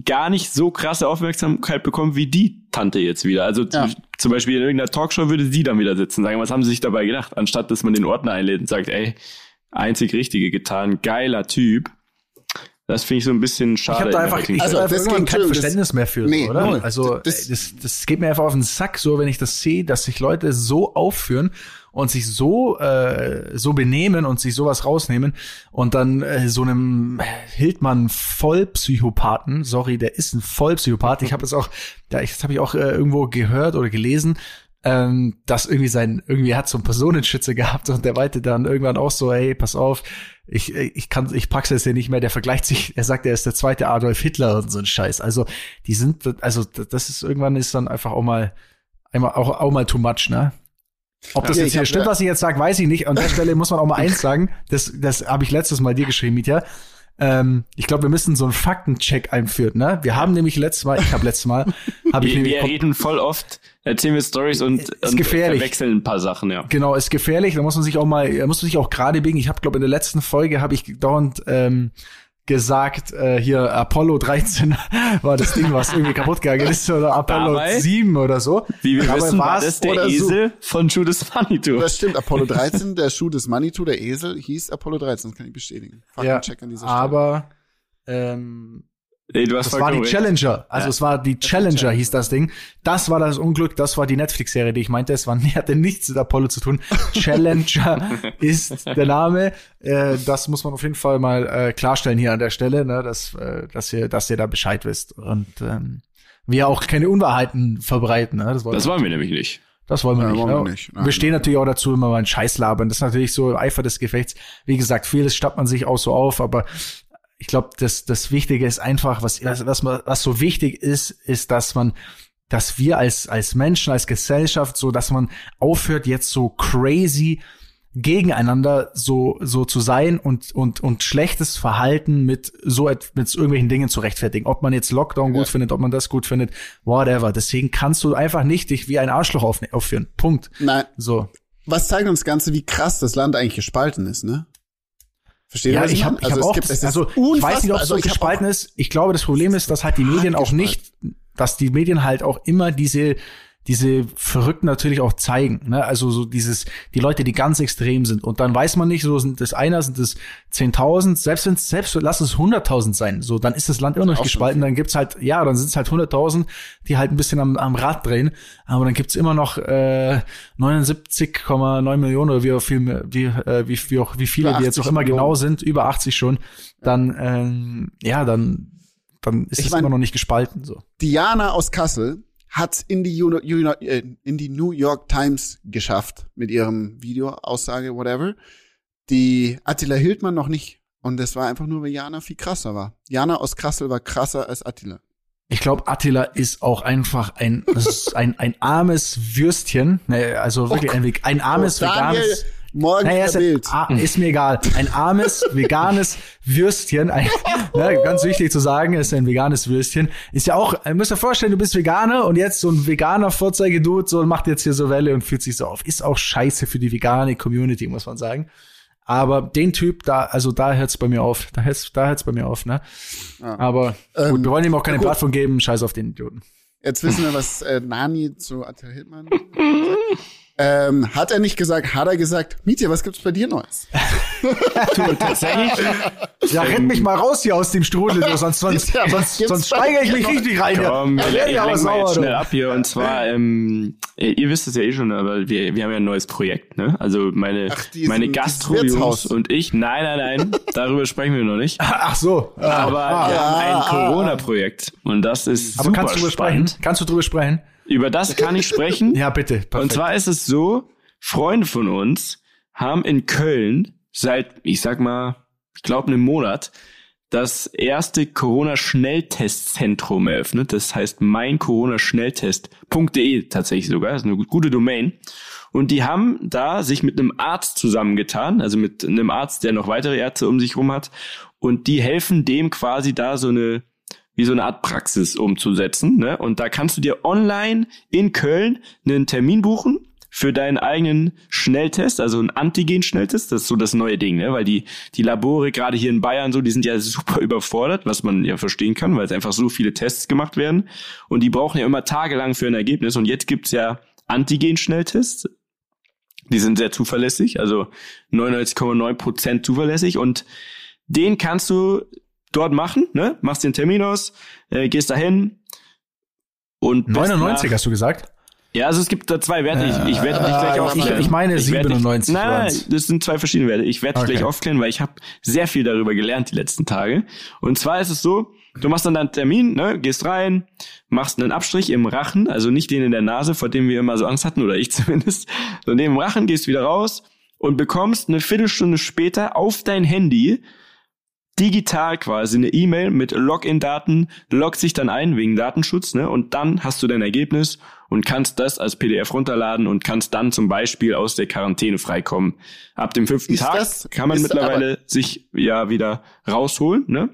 A: gar nicht so krasse Aufmerksamkeit bekommt wie die Tante jetzt wieder. Also
C: Ja.
A: zum Beispiel in irgendeiner Talkshow würde sie dann wieder sitzen und sagen, was haben sie sich dabei gedacht, anstatt dass man den Ordner einlädt und sagt, ey, einzig Richtige getan, geiler Typ. Das finde ich so ein bisschen
B: Ich
A: schade.
B: habe da einfach, ich
C: Also,
B: hab
C: das
B: einfach
C: ging
B: kein Verständnis mehr für,
C: Nee,
B: so, oder?
C: null.
B: Also
C: Das-
B: das, das, geht mir einfach auf den Sack, so wenn ich das sehe, dass sich Leute so aufführen und sich so äh, so benehmen und sich sowas rausnehmen und dann äh, so einem Hildmann Vollpsychopathen, sorry, der ist ein Vollpsychopath. Ich habe das auch, ja, ich, das habe ich auch äh, irgendwo gehört oder gelesen. Ähm, dass irgendwie sein, irgendwie hat so einen Personenschütze gehabt und der meinte dann irgendwann auch so, hey, pass auf, ich, ich kann, ich pack's jetzt hier nicht mehr, der vergleicht sich, er sagt, er ist der zweite Adolf Hitler und so ein Scheiß. Also, die sind, also, das ist irgendwann ist dann einfach auch mal, einmal, auch, auch mal too much, ne? Ob das
C: Ja,
B: jetzt hier stimmt, was ich jetzt sage, weiß ich nicht. An der Stelle muss man auch mal eins sagen, das, das habe ich letztes Mal dir geschrieben, Mietja. Ähm, ich glaube, wir müssen so einen Faktencheck einführen, ne? Wir haben nämlich letztes Mal, ich habe letztes Mal, [laughs] habe ich
A: wir,
B: nämlich
A: wir reden voll oft, erzählen wir Stories und, und
B: gefährlich.
A: verwechseln ein paar Sachen, ja.
B: Genau, ist gefährlich. Da muss man sich auch mal, da muss man sich auch gerade biegen. Ich habe, glaube in der letzten Folge habe ich dauernd ähm, gesagt, äh, hier Apollo 13 [laughs] war das Ding, was irgendwie kaputt gegangen ist, oder Apollo
A: Dabei?
B: 7 oder so.
A: Wie wir
B: Dabei
A: wissen, war das der
C: oder so.
A: Esel von Judas Manitou.
C: Das stimmt, Apollo 13, der Schuh des Manitou, der Esel, hieß Apollo 13, das kann ich bestätigen.
B: ja,
C: Faktencheck an dieser Stelle.
B: aber ähm,
A: Nee, du hast
B: das war die. Challenger. Also
A: Ja.
B: es war die Challenger, hieß das Ding. Das war das Unglück, das war die Netflix-Serie, die ich meinte. Es war, [laughs] hatte nichts mit Apollo zu tun. Challenger [laughs] ist der Name. Äh, das muss man auf jeden Fall mal äh, klarstellen hier an der Stelle, ne, dass, äh, dass ihr, dass ihr da Bescheid wisst. Und ähm, wir auch keine Unwahrheiten verbreiten. Ne? Das, wollen
A: Das
B: wir,
A: wollen wir nämlich nicht.
B: das wollen wir
C: Ja,
B: nicht.
C: wollen wir
B: ne?
C: nicht. Nein,
B: wir stehen
C: nein.
B: natürlich auch dazu, immer mal einen Scheiß labern. Das ist natürlich so im Eifer des Gefechts. Wie gesagt, vieles stappt man sich auch so auf, aber ich glaube, das, das Wichtige ist einfach, was, was, was, was so wichtig ist, ist, dass man, dass wir als, als Menschen, als Gesellschaft, so, dass man aufhört, jetzt so crazy gegeneinander so, so zu sein und, und, und schlechtes Verhalten mit so, mit irgendwelchen Dingen zu rechtfertigen. Ob man jetzt Lockdown gut
C: Ja.
B: findet, ob man das gut findet, whatever. Deswegen kannst du einfach nicht dich wie ein Arschloch auf, aufführen. Punkt.
C: Nein,
B: So.
C: was zeigt uns das Ganze, wie krass das Land eigentlich gespalten ist, ne? Versteht ihr,
B: Ja, ich habe ich hab auch,
C: gibt-
B: also ich weiß nicht, ob es
C: Also
B: so
C: hab
B: gespalten ist. Ich glaube, das Problem ist, dass halt die Medien auch nicht, dass die Medien halt auch immer diese diese Verrückten natürlich auch zeigen, ne? Also so dieses, die Leute, die ganz extrem sind. Und dann weiß man nicht, so sind das einer, sind das 10.000, selbst wenn es, selbst lass es 100.000 sein, so, dann ist das Land immer noch gespalten, dann gibt's halt, ja, dann sind es halt 100.000, die halt ein bisschen am, am Rad drehen, aber dann gibt's immer noch äh, 79,9 Millionen oder wie viel, wie, äh, wie, wie, auch, wie viele, die jetzt auch
C: 80
B: immer genau
C: Millionen.
B: sind, über 80 schon, dann, ähm, ja, dann dann ist
C: Ich
B: es
C: mein-
B: immer noch nicht gespalten. So.
C: Diana aus Kassel hat in die, äh, in die New York Times geschafft mit ihrem Video, Aussage, whatever. Die Attila Hildmann noch nicht. Und das war einfach nur, weil Jana viel krasser war. Jana aus Kassel war krasser als Attila.
B: Ich glaube, Attila ist auch einfach ein, [laughs] ein, ein armes Würstchen. Ne, also wirklich ein, Ve- ein armes,
C: Oh, Daniel,
B: veganes.
C: Morgen
B: Naja, ist, ein,
C: Bild.
B: ah, ist mir egal. Ein armes, [laughs] veganes Würstchen. Ein, ne, ganz wichtig zu sagen, ist ein veganes Würstchen. Ist ja auch, ihr müsst euch vorstellen, du bist Veganer und jetzt so ein veganer Vorzeigedude so und macht jetzt hier so Welle und fühlt sich so auf. Ist auch scheiße für die vegane Community, muss man sagen. Aber den Typ, da, also da hört's bei mir auf. Da hört's, da hört's bei mir auf, ne? Aber
C: Ähm,
B: gut, wir wollen ihm auch keine
C: gut.
B: Plattform geben. Scheiß auf den Idioten.
C: Jetzt wissen wir, was äh, Nani zu Attila Hildmann [laughs] sagt. Ähm, Hat er nicht gesagt, hat er gesagt, Mietje, was gibt's bei dir Neues? [laughs]
A: Du, tatsächlich,
B: Ja, renn mich mal raus hier aus dem Strudel, du, sonst, sonst,
C: Ja,
B: sonst, sonst steigere ich mich richtig rein.
A: komm,
B: Ja,
A: ich,
B: werd
A: ich
B: ja
A: mal jetzt schnell ab hier. Und zwar, ähm, ihr wisst es ja eh schon, aber wir, wir haben ja ein neues Projekt, ne? Also meine,
C: Ach, diesen-
A: meine Gastro-Jungs und ich, nein, nein, nein, darüber sprechen wir noch nicht. [laughs]
B: Ach so.
A: Aber
B: ah,
A: wir haben ein
C: ah, ah.
A: Corona-Projekt und das ist
B: aber
A: super
B: kannst du drüber
A: spannend.
B: sprechen? Kannst du drüber sprechen?
A: Über das kann ich sprechen. [laughs]
B: Ja, bitte. Perfekt.
A: Und zwar ist es so, Freunde von uns haben in Köln seit, ich sag mal, ich glaube einem Monat, das erste Corona-Schnelltestzentrum eröffnet. Das heißt mein Corona-Schnelltest.de tatsächlich sogar. Das ist eine gute Domain. Und die haben da sich mit einem Arzt zusammengetan, also mit einem Arzt, der noch weitere Ärzte um sich rum hat. Und die helfen dem quasi da so eine, wie so eine Art Praxis umzusetzen. Ne? Und da kannst du dir online in Köln einen Termin buchen für deinen eigenen Schnelltest, also einen Antigen-Schnelltest. Das ist so das neue Ding, ne? weil die, die Labore, gerade hier in Bayern so, die sind ja super überfordert, was man ja verstehen kann, weil es einfach so viele Tests gemacht werden. Und die brauchen ja immer tagelang für ein Ergebnis. Und jetzt gibt's ja Antigen-Schnelltests. Die sind sehr zuverlässig, also 99,9% zuverlässig. Und den kannst du dort machen, ne? Machst den Termin aus, äh, gehst dahin und bist
B: 99
A: nach-
B: hast du gesagt?
A: Ja, also es gibt da zwei Werte. Ich, ich werde dich gleich
C: ich-
A: aufklären.
B: ich meine
A: werd dich-
B: 97
A: Nein, nein, das sind zwei verschiedene Werte. Ich werde dich
B: Okay.
A: gleich aufklären, weil ich habe sehr viel darüber gelernt die letzten Tage. Und zwar ist es so, du machst dann deinen Termin, ne, gehst rein, machst einen Abstrich im Rachen, also nicht den in der Nase, vor dem wir immer so Angst hatten, oder ich [laughs] zumindest, sondern den im Rachen, gehst wieder raus und bekommst eine Viertelstunde später auf dein Handy digital quasi eine E-Mail mit Login-Daten, loggst dich dann ein wegen Datenschutz, ne? Und dann hast du dein Ergebnis und kannst das als PDF runterladen und kannst dann zum Beispiel aus der Quarantäne freikommen. Ab dem fünften
C: Ist
A: Tag
C: das-
A: kann man mittlerweile sich ja wieder rausholen, ne?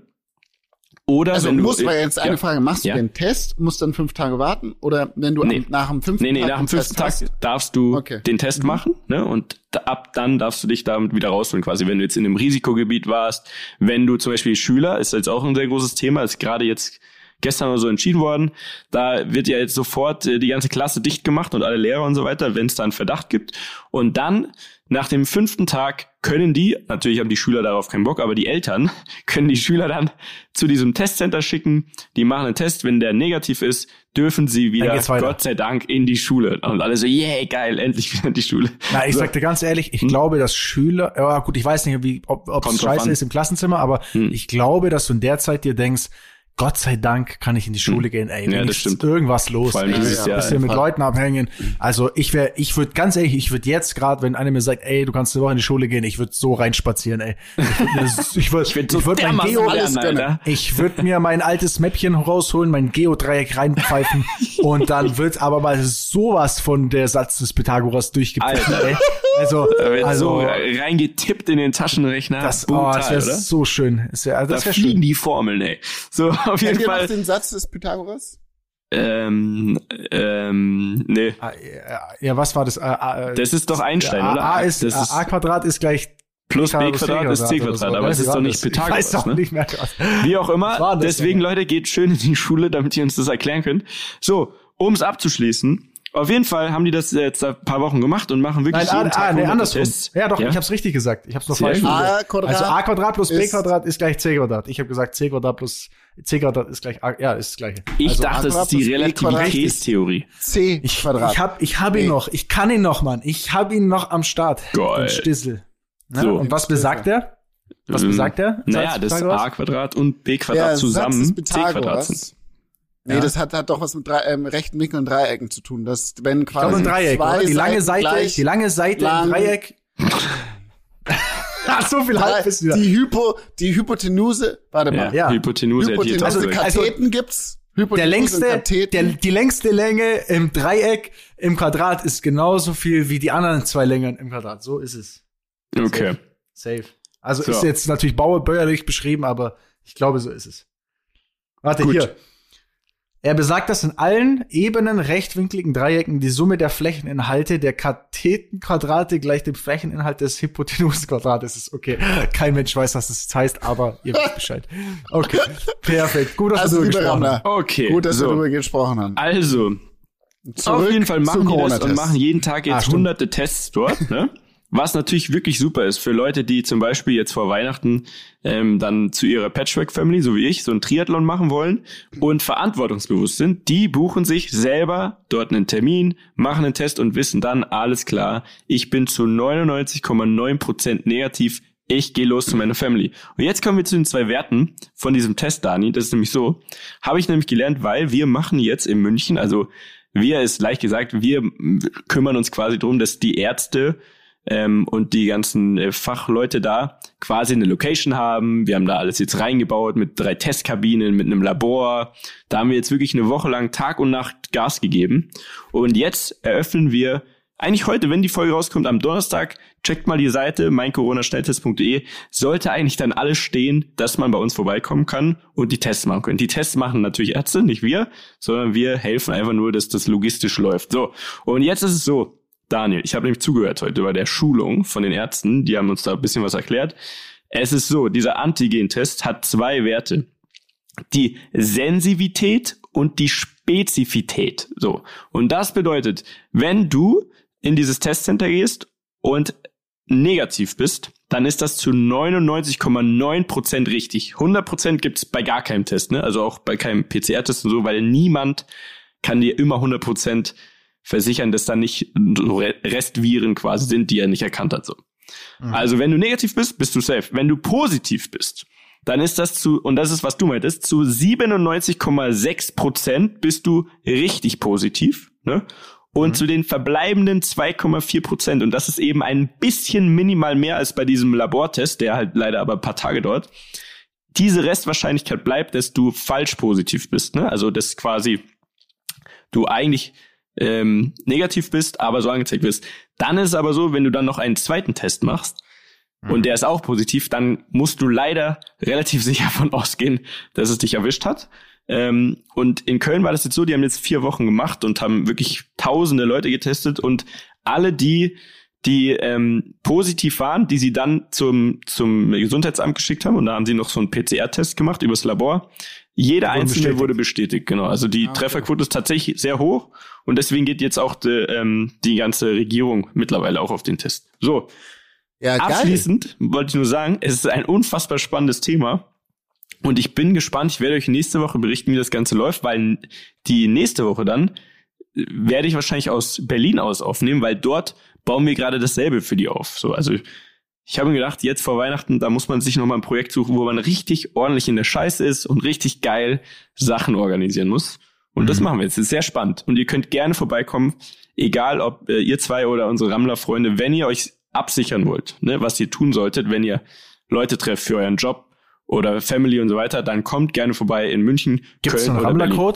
A: Oder
C: Also muss man jetzt eine
A: ja.
C: Frage, machst
A: Ja.
C: du den Test, musst dann fünf Tage warten oder wenn du am-
A: Nee.
C: nach dem fünften
A: Nee, nee,
C: Tag
A: nach dem fünften Tag
C: hast?
A: darfst du
C: Okay. Mhm.
A: den Test machen, ne? Und ab dann darfst du dich damit wieder rausholen, quasi. Wenn du jetzt in einem Risikogebiet warst, wenn du zum Beispiel Schüler, ist jetzt auch ein sehr großes Thema, ist gerade jetzt gestern oder so entschieden worden, da wird ja jetzt sofort äh, die ganze Klasse dicht gemacht und alle Lehrer und so weiter, wenn es da einen Verdacht gibt. Und dann, nach dem fünften Tag, können die, natürlich haben die Schüler darauf keinen Bock, aber die Eltern [laughs] können die Schüler dann zu diesem Testcenter schicken, die machen einen Test, wenn der negativ ist, dürfen sie wieder. Gott sei Dank, in die Schule. Und alle so, yeah, geil, endlich wieder in die Schule.
B: Na, ich
A: so.
B: sag dir ganz ehrlich, ich glaube, dass Schüler, ja gut, ich weiß nicht, wie, ob es scheiße ist im Klassenzimmer, aber
A: Hm.
B: ich glaube, dass du in der Zeit dir denkst, Gott sei Dank kann ich in die Schule gehen, ey.
A: Hm. Ja, das stimmt.
B: irgendwas los.
A: Vor allem
B: ey.
A: dieses
B: Ein bisschen mit. Leuten abhängen. Also ich wäre, ich würde ganz ehrlich, ich würde jetzt gerade, wenn einer mir sagt, ey, du kannst eine Woche in die Schule gehen, ich würde so reinspazieren, ey. Ich würde [laughs] ich würd, ich würd, ich würd mein Geo,
C: alles
A: lernen,
B: ich würde mir mein altes Mäppchen rausholen, mein Geodreieck reinpfeifen [laughs] und dann wird aber mal sowas von der Satz des Pythagoras durchgepfiffen, ey. Also, [laughs]
A: Da wird so
B: also
A: reingetippt in den Taschenrechner.
B: das, oh, das wäre so schön. Das wär,
A: Da
B: das wär
A: fliegen
B: schön.
A: die Formeln, ey. So, [laughs] auf
C: Kennt
A: jeden
C: ihr noch
A: Fall.
C: den Satz des Pythagoras?
A: Ähm, ähm, nee.
B: Ah, ja, Ja, was war das? Äh, äh,
A: Das ist doch Einstein,
B: A,
A: oder?
B: A ist,
A: das ist
B: A Quadrat ist gleich
A: plus b Quadrat ist c Quadrat,
B: so.
A: aber
B: Ja,
A: es ist doch nicht
B: das? Ich weiß
A: Pythagoras,
B: auch
A: ne?
B: nicht mehr.
A: Wie auch immer. Deswegen? Leute, geht schön in die Schule, damit ihr uns das erklären könnt. So, um es abzuschließen. Auf jeden Fall haben die das jetzt ein paar Wochen gemacht und machen wirklich
B: Nein,
A: jeden
B: ah,
A: Tag
B: ah, nee, andersrum.
A: Tests.
B: Ja, doch, ich hab's richtig gesagt. Ich hab's noch
A: Sehr
B: falsch gesagt.
C: A
B: Also a Quadrat plus b
C: ist-
B: Quadrat ist gleich c Quadrat. Ich habe gesagt c Quadrat plus c Quadrat ist gleich a, ja, ist das gleiche.
A: Ich
B: also,
A: dachte, das ist die Relativitätstheorie.
C: C
B: ich,
C: Quadrat.
B: ich hab, ich hab ihn noch. Ich kann ihn noch, Mann. Ich hab ihn noch am Start.
A: Geil.
B: Den Stissel. Ne?
A: So.
B: Und was besagt er? Was
A: Ähm,
B: besagt der?
A: Naja, das a Quadrat und b Quadrat
C: Ja,
A: zusammen c Quadrat sind.
C: Nee,
B: Ja.
C: das hat, hat doch was mit drei, ähm, rechten Winkeln und Dreiecken zu tun. Das, wenn
B: Ich glaube
C: quasi
B: ein Dreieck,
C: zwei
B: oder? Die lange
C: Seiten
B: Seite,
C: gleich
B: die lange Seite
C: lang-
B: im Dreieck. [laughs] Ach, so viel
C: drei,
B: Halbwissen wieder.
C: die, Hypo, die Hypotenuse, warte
A: Ja,
C: mal.
B: Ja.
A: Hypotenuse hat je
C: Hypotenuse,
B: Also-.
C: Katheten
B: also-
C: gibt's. Hypotenuse
B: der längste,
C: Katheten.
B: der, die längste Länge im Dreieck im Quadrat ist genauso viel wie die anderen zwei Längen im Quadrat. So ist es.
A: Okay.
B: Safe. Also
A: So.
B: ist jetzt natürlich bauerbäuerlich beschrieben, aber ich glaube, so ist es. Warte,
A: Gut.
B: hier. Er besagt, dass in allen ebenen rechtwinkligen Dreiecken die Summe der Flächeninhalte der Kathetenquadrate gleich dem Flächeninhalt des Hypotenusenquadrates ist. Okay, kein Mensch weiß, was das heißt, aber ihr wisst Bescheid. Okay, [laughs] perfekt. Gut, dass
C: also,
B: wir drüber gesprochen haben.
A: Okay.
C: gut, dass wir
A: so.
C: darüber gesprochen haben.
A: Also,
C: Zurück
A: auf jeden Fall machen die das und machen jeden Tag
B: Ah,
A: jetzt
B: stimmt.
A: hunderte Tests dort, ne? [laughs] Was natürlich wirklich super ist für Leute, die zum Beispiel jetzt vor Weihnachten ähm, dann zu ihrer Patchwork-Family, so wie ich, so einen Triathlon machen wollen und verantwortungsbewusst sind, die buchen sich selber dort einen Termin, machen einen Test und wissen dann, alles klar, ich bin zu 99,9% negativ, ich gehe los zu meiner Family. Und jetzt kommen wir zu den zwei Werten von diesem Test, Dani. Das ist nämlich so, habe ich nämlich gelernt, weil wir machen jetzt in München, also wir ist leicht gesagt, wir kümmern uns quasi drum, dass die Ärzte ähm, und die ganzen äh, Fachleute da quasi eine Location haben. Wir haben da alles jetzt reingebaut mit drei Testkabinen, mit einem Labor. Da haben wir jetzt wirklich eine Woche lang Tag und Nacht Gas gegeben. Und jetzt eröffnen wir eigentlich heute, wenn die Folge rauskommt, am Donnerstag, checkt mal die Seite meincoronaschnelltest.de, sollte eigentlich dann alles stehen, dass man bei uns vorbeikommen kann und die Tests machen können. Die Tests machen natürlich Ärzte, nicht wir, sondern wir helfen einfach nur, dass das logistisch läuft. So, und jetzt ist es so, Daniel, ich habe nämlich zugehört heute bei der Schulung von den Ärzten, die haben uns da ein bisschen was erklärt. Es ist so, dieser Antigen-Test hat zwei Werte. Die Sensivität und die Spezifität. So. Und das bedeutet, wenn du in dieses Testcenter gehst und negativ bist, dann ist das zu 99,9% richtig. 100% gibt's bei gar keinem Test, ne? Also auch bei keinem PCR-Test und so, weil niemand kann dir immer 100% versichern, dass da nicht Restviren quasi sind, die er nicht erkannt hat, so. Also wenn du negativ bist, bist du safe. Wenn du positiv bist, dann ist das zu, und das ist, was du meintest, zu 97,6 Prozent bist du richtig positiv, ne? Und zu den verbleibenden 2,4 Prozent, und das ist eben ein bisschen minimal mehr als bei diesem Labortest, der halt leider aber ein paar Tage dauert, diese Restwahrscheinlichkeit bleibt, dass du falsch positiv bist, ne? Also, dass quasi du eigentlich ähm, negativ bist, aber so angezeigt wirst. Dann ist es aber so, wenn du dann noch einen zweiten Test machst und der ist auch positiv, dann musst du leider relativ [laughs] sicher davon ausgehen, dass es dich erwischt hat. Ähm, und in Köln war das jetzt so, die haben jetzt vier Wochen gemacht und haben wirklich tausende Leute getestet und alle die, die ähm, positiv waren, die sie dann zum, zum Gesundheitsamt geschickt haben und da haben sie noch so einen PCR-Test gemacht übers Labor. Jeder einzelne
B: bestätigt.
A: wurde bestätigt, genau. Also die
C: okay.
A: Trefferquote ist tatsächlich sehr hoch und deswegen geht jetzt auch die, ähm, die ganze Regierung mittlerweile auch auf den Test. So,
C: Ja, geil.
A: Abschließend wollte ich nur sagen, es ist ein unfassbar spannendes Thema. Und ich bin gespannt, ich werde euch nächste Woche berichten, wie das Ganze läuft, weil die nächste Woche dann äh, werde ich wahrscheinlich aus Berlin aus aufnehmen, weil dort bauen wir gerade dasselbe für die auf. So, also ich habe mir gedacht, jetzt vor Weihnachten, da muss man sich noch mal ein Projekt suchen, wo man richtig ordentlich in der Scheiße ist und richtig geil Sachen organisieren muss. Und das machen wir jetzt. Das ist sehr spannend. Und ihr könnt gerne vorbeikommen, egal ob äh, ihr zwei oder unsere Rammler-Freunde, wenn ihr euch absichern wollt, ne, was ihr tun solltet, wenn ihr Leute trefft für euren Job oder Family und so weiter, dann kommt gerne vorbei in München,
B: Gibt's
A: Köln
B: einen
A: oder Berlin.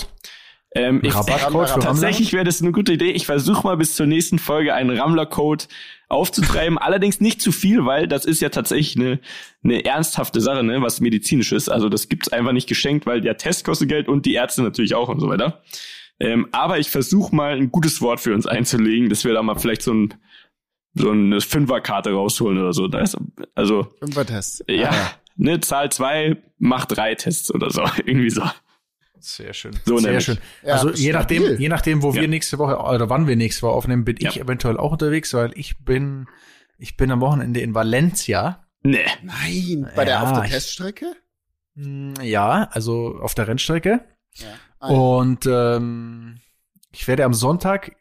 A: Ähm, ich,
B: Rabattcode für?
A: Tatsächlich wäre das eine gute Idee. Ich versuche mal bis zur nächsten Folge einen Rammler-Code aufzutreiben. [laughs] Allerdings nicht zu viel, weil das ist ja tatsächlich eine, eine ernsthafte Sache, ne, was medizinisch ist. Also das gibt's einfach nicht geschenkt, weil der Test kostet Geld und die Ärzte natürlich auch und so weiter. Ähm, aber ich versuche mal ein gutes Wort für uns einzulegen, dass wir da mal vielleicht so ein so eine Fünferkarte rausholen oder so. Da ist, also
C: Fünfer-Test.
A: ja, ne, Zahl zwei macht drei Tests oder so. [laughs] Irgendwie so.
B: Sehr schön.
A: So
B: Sehr
A: nämlich.
B: schön.
C: Ja,
B: also je nachdem,
C: stabil.
B: je nachdem, wo
A: Ja.
B: wir nächste Woche oder wann wir nächste Woche aufnehmen, bin
A: Ja.
B: ich eventuell auch unterwegs, weil ich bin, ich bin am Wochenende in Valencia.
A: Nee.
C: Nein, bei der
B: Ja,
C: auf der
B: ich-
C: Teststrecke?
B: Mm, Ja, also auf der Rennstrecke.
C: Ja. Ah, ja.
B: Und ähm, ich werde am Sonntag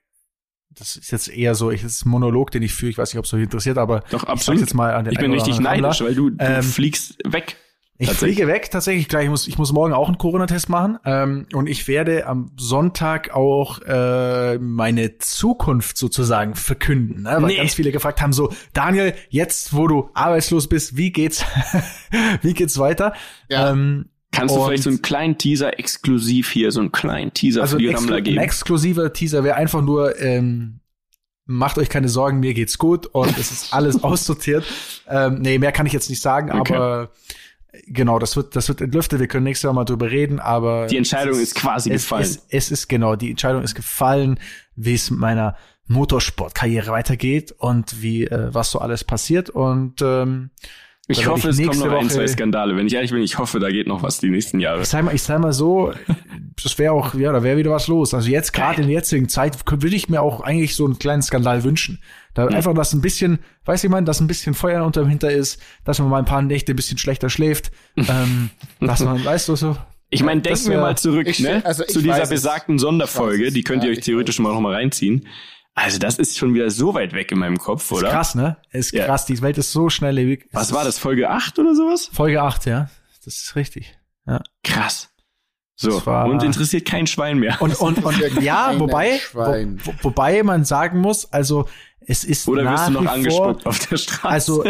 B: das ist jetzt eher so, ich, das ist ein Monolog, den ich führe, ich weiß nicht, ob es euch interessiert, aber
A: Doch,
B: ich
A: absolut.
B: sag's jetzt mal an den
A: ich bin richtig neidisch,
B: Rammler.
A: weil du, du
B: Ähm,
A: fliegst weg.
B: Ich fliege weg, tatsächlich gleich. Ich muss, ich muss morgen auch einen Corona-Test machen. Ähm, und ich werde am Sonntag auch äh, meine Zukunft sozusagen verkünden. Ne? Weil
A: Nee.
B: ganz viele gefragt haben: so, Daniel, jetzt wo du arbeitslos bist, wie geht's, [laughs] wie geht's weiter?
C: Ja.
B: Ähm,
A: Kannst du vielleicht so einen kleinen Teaser exklusiv hier, so einen kleinen Teaser
B: also
A: für die Rammler
B: exklu ein
A: geben?
B: exklusiver Teaser wäre einfach nur, ähm, macht euch keine Sorgen, mir geht's gut und es ist [laughs] alles aussortiert. Ähm, nee, mehr kann ich jetzt nicht sagen,
A: Okay.
B: aber genau, das wird, das wird entlüftet. Wir können nächstes Jahr mal drüber reden, aber
A: Die Entscheidung
B: es
A: ist quasi
B: es
A: gefallen.
B: Ist, es ist genau, die Entscheidung ist gefallen, wie es mit meiner Motorsportkarriere weitergeht und wie äh, was so alles passiert und ähm,
A: Ich
B: Da werd
A: hoffe,
B: ich
A: es kommen noch ein,
B: Woche-
A: zwei Skandale. Wenn ich ehrlich bin, ich hoffe, da geht noch was die nächsten Jahre.
B: Ich sag mal, ich sag mal so, das wäre auch, ja, da wäre wieder was los. Also jetzt gerade in der jetzigen Zeit würde ich mir auch eigentlich so einen kleinen Skandal wünschen. Da einfach, dass ein bisschen, weiß ich mal, dass ein bisschen Feuer unterm Hinter ist, dass man mal ein paar Nächte ein bisschen schlechter schläft, ähm, [laughs] dass man, weißt du, so.
A: Ich meine, denken wir mal zurück
C: ich-
A: ne?
C: also
A: zu dieser besagten Sonderfolge. Die könnt ihr
C: Ja,
A: euch
C: ich
A: theoretisch mal noch mal reinziehen. Also das ist schon wieder so weit weg in meinem Kopf,
B: Ist
A: oder?
B: krass, ne? Ist
A: Ja.
B: krass, die Welt ist so schnelllebig. Es
A: Was
B: ist
A: war das, Folge 8 oder sowas?
B: Folge 8, ja. Das ist richtig. Ja.
A: Krass. So,
B: war-
A: und interessiert kein Schwein mehr.
B: Und, und, und ja, wobei,
C: Schwein.
B: wo, wo, wobei man sagen muss, also es ist
A: Oder wirst du noch
B: wie vor,
A: angespuckt auf der Straße?
B: Also,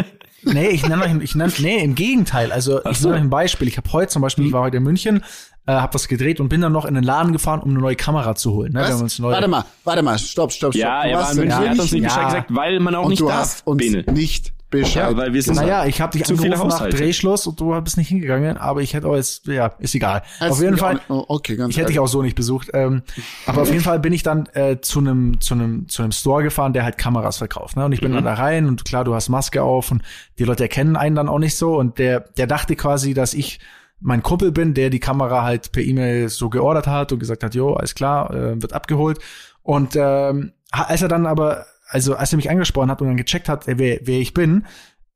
B: nee, ich nenne euch, ich nenne, nee, im Gegenteil. Also, ich
A: so.
B: nenne euch ein Beispiel. Ich habe heute zum Beispiel, ich war heute in München, äh, habe was gedreht und bin dann noch in den Laden gefahren, um eine neue Kamera zu holen. Ne? Wir haben uns
C: Was?
B: neue,
C: Warte mal, warte mal, stopp, stopp, stopp.
A: ja,
C: Du
A: er war
C: warst
A: in München, er hat uns nicht
B: Ja.
A: Bescheid gesagt, weil man auch
C: und
A: nicht
C: du
A: darf,
C: hast uns
A: Bene.
C: nicht Bescheid.
A: Ja, weil wir sind
B: Naja, ich habe dich
A: zu
B: angerufen nach. Drehschluss und du bist nicht hingegangen, aber ich hätte auch jetzt, ja, ist egal.
C: Hast
B: auf jeden Fall,
C: auch- oh, okay, ganz
B: ich hätte dich auch so nicht besucht. Ähm, aber auf jeden Fall bin ich dann äh, zu einem zu einem zu einem Store gefahren, der halt Kameras verkauft. Ne? Und ich bin dann da rein und klar, du hast Maske auf und die Leute erkennen einen dann auch nicht so. Und der der dachte quasi, dass ich mein Kumpel bin, der die Kamera halt per E-Mail so geordert hat und gesagt hat, jo, alles klar, äh, wird abgeholt. Und ähm, als er dann aber, also als er mich angesprochen hat und dann gecheckt hat, wer, wer ich bin,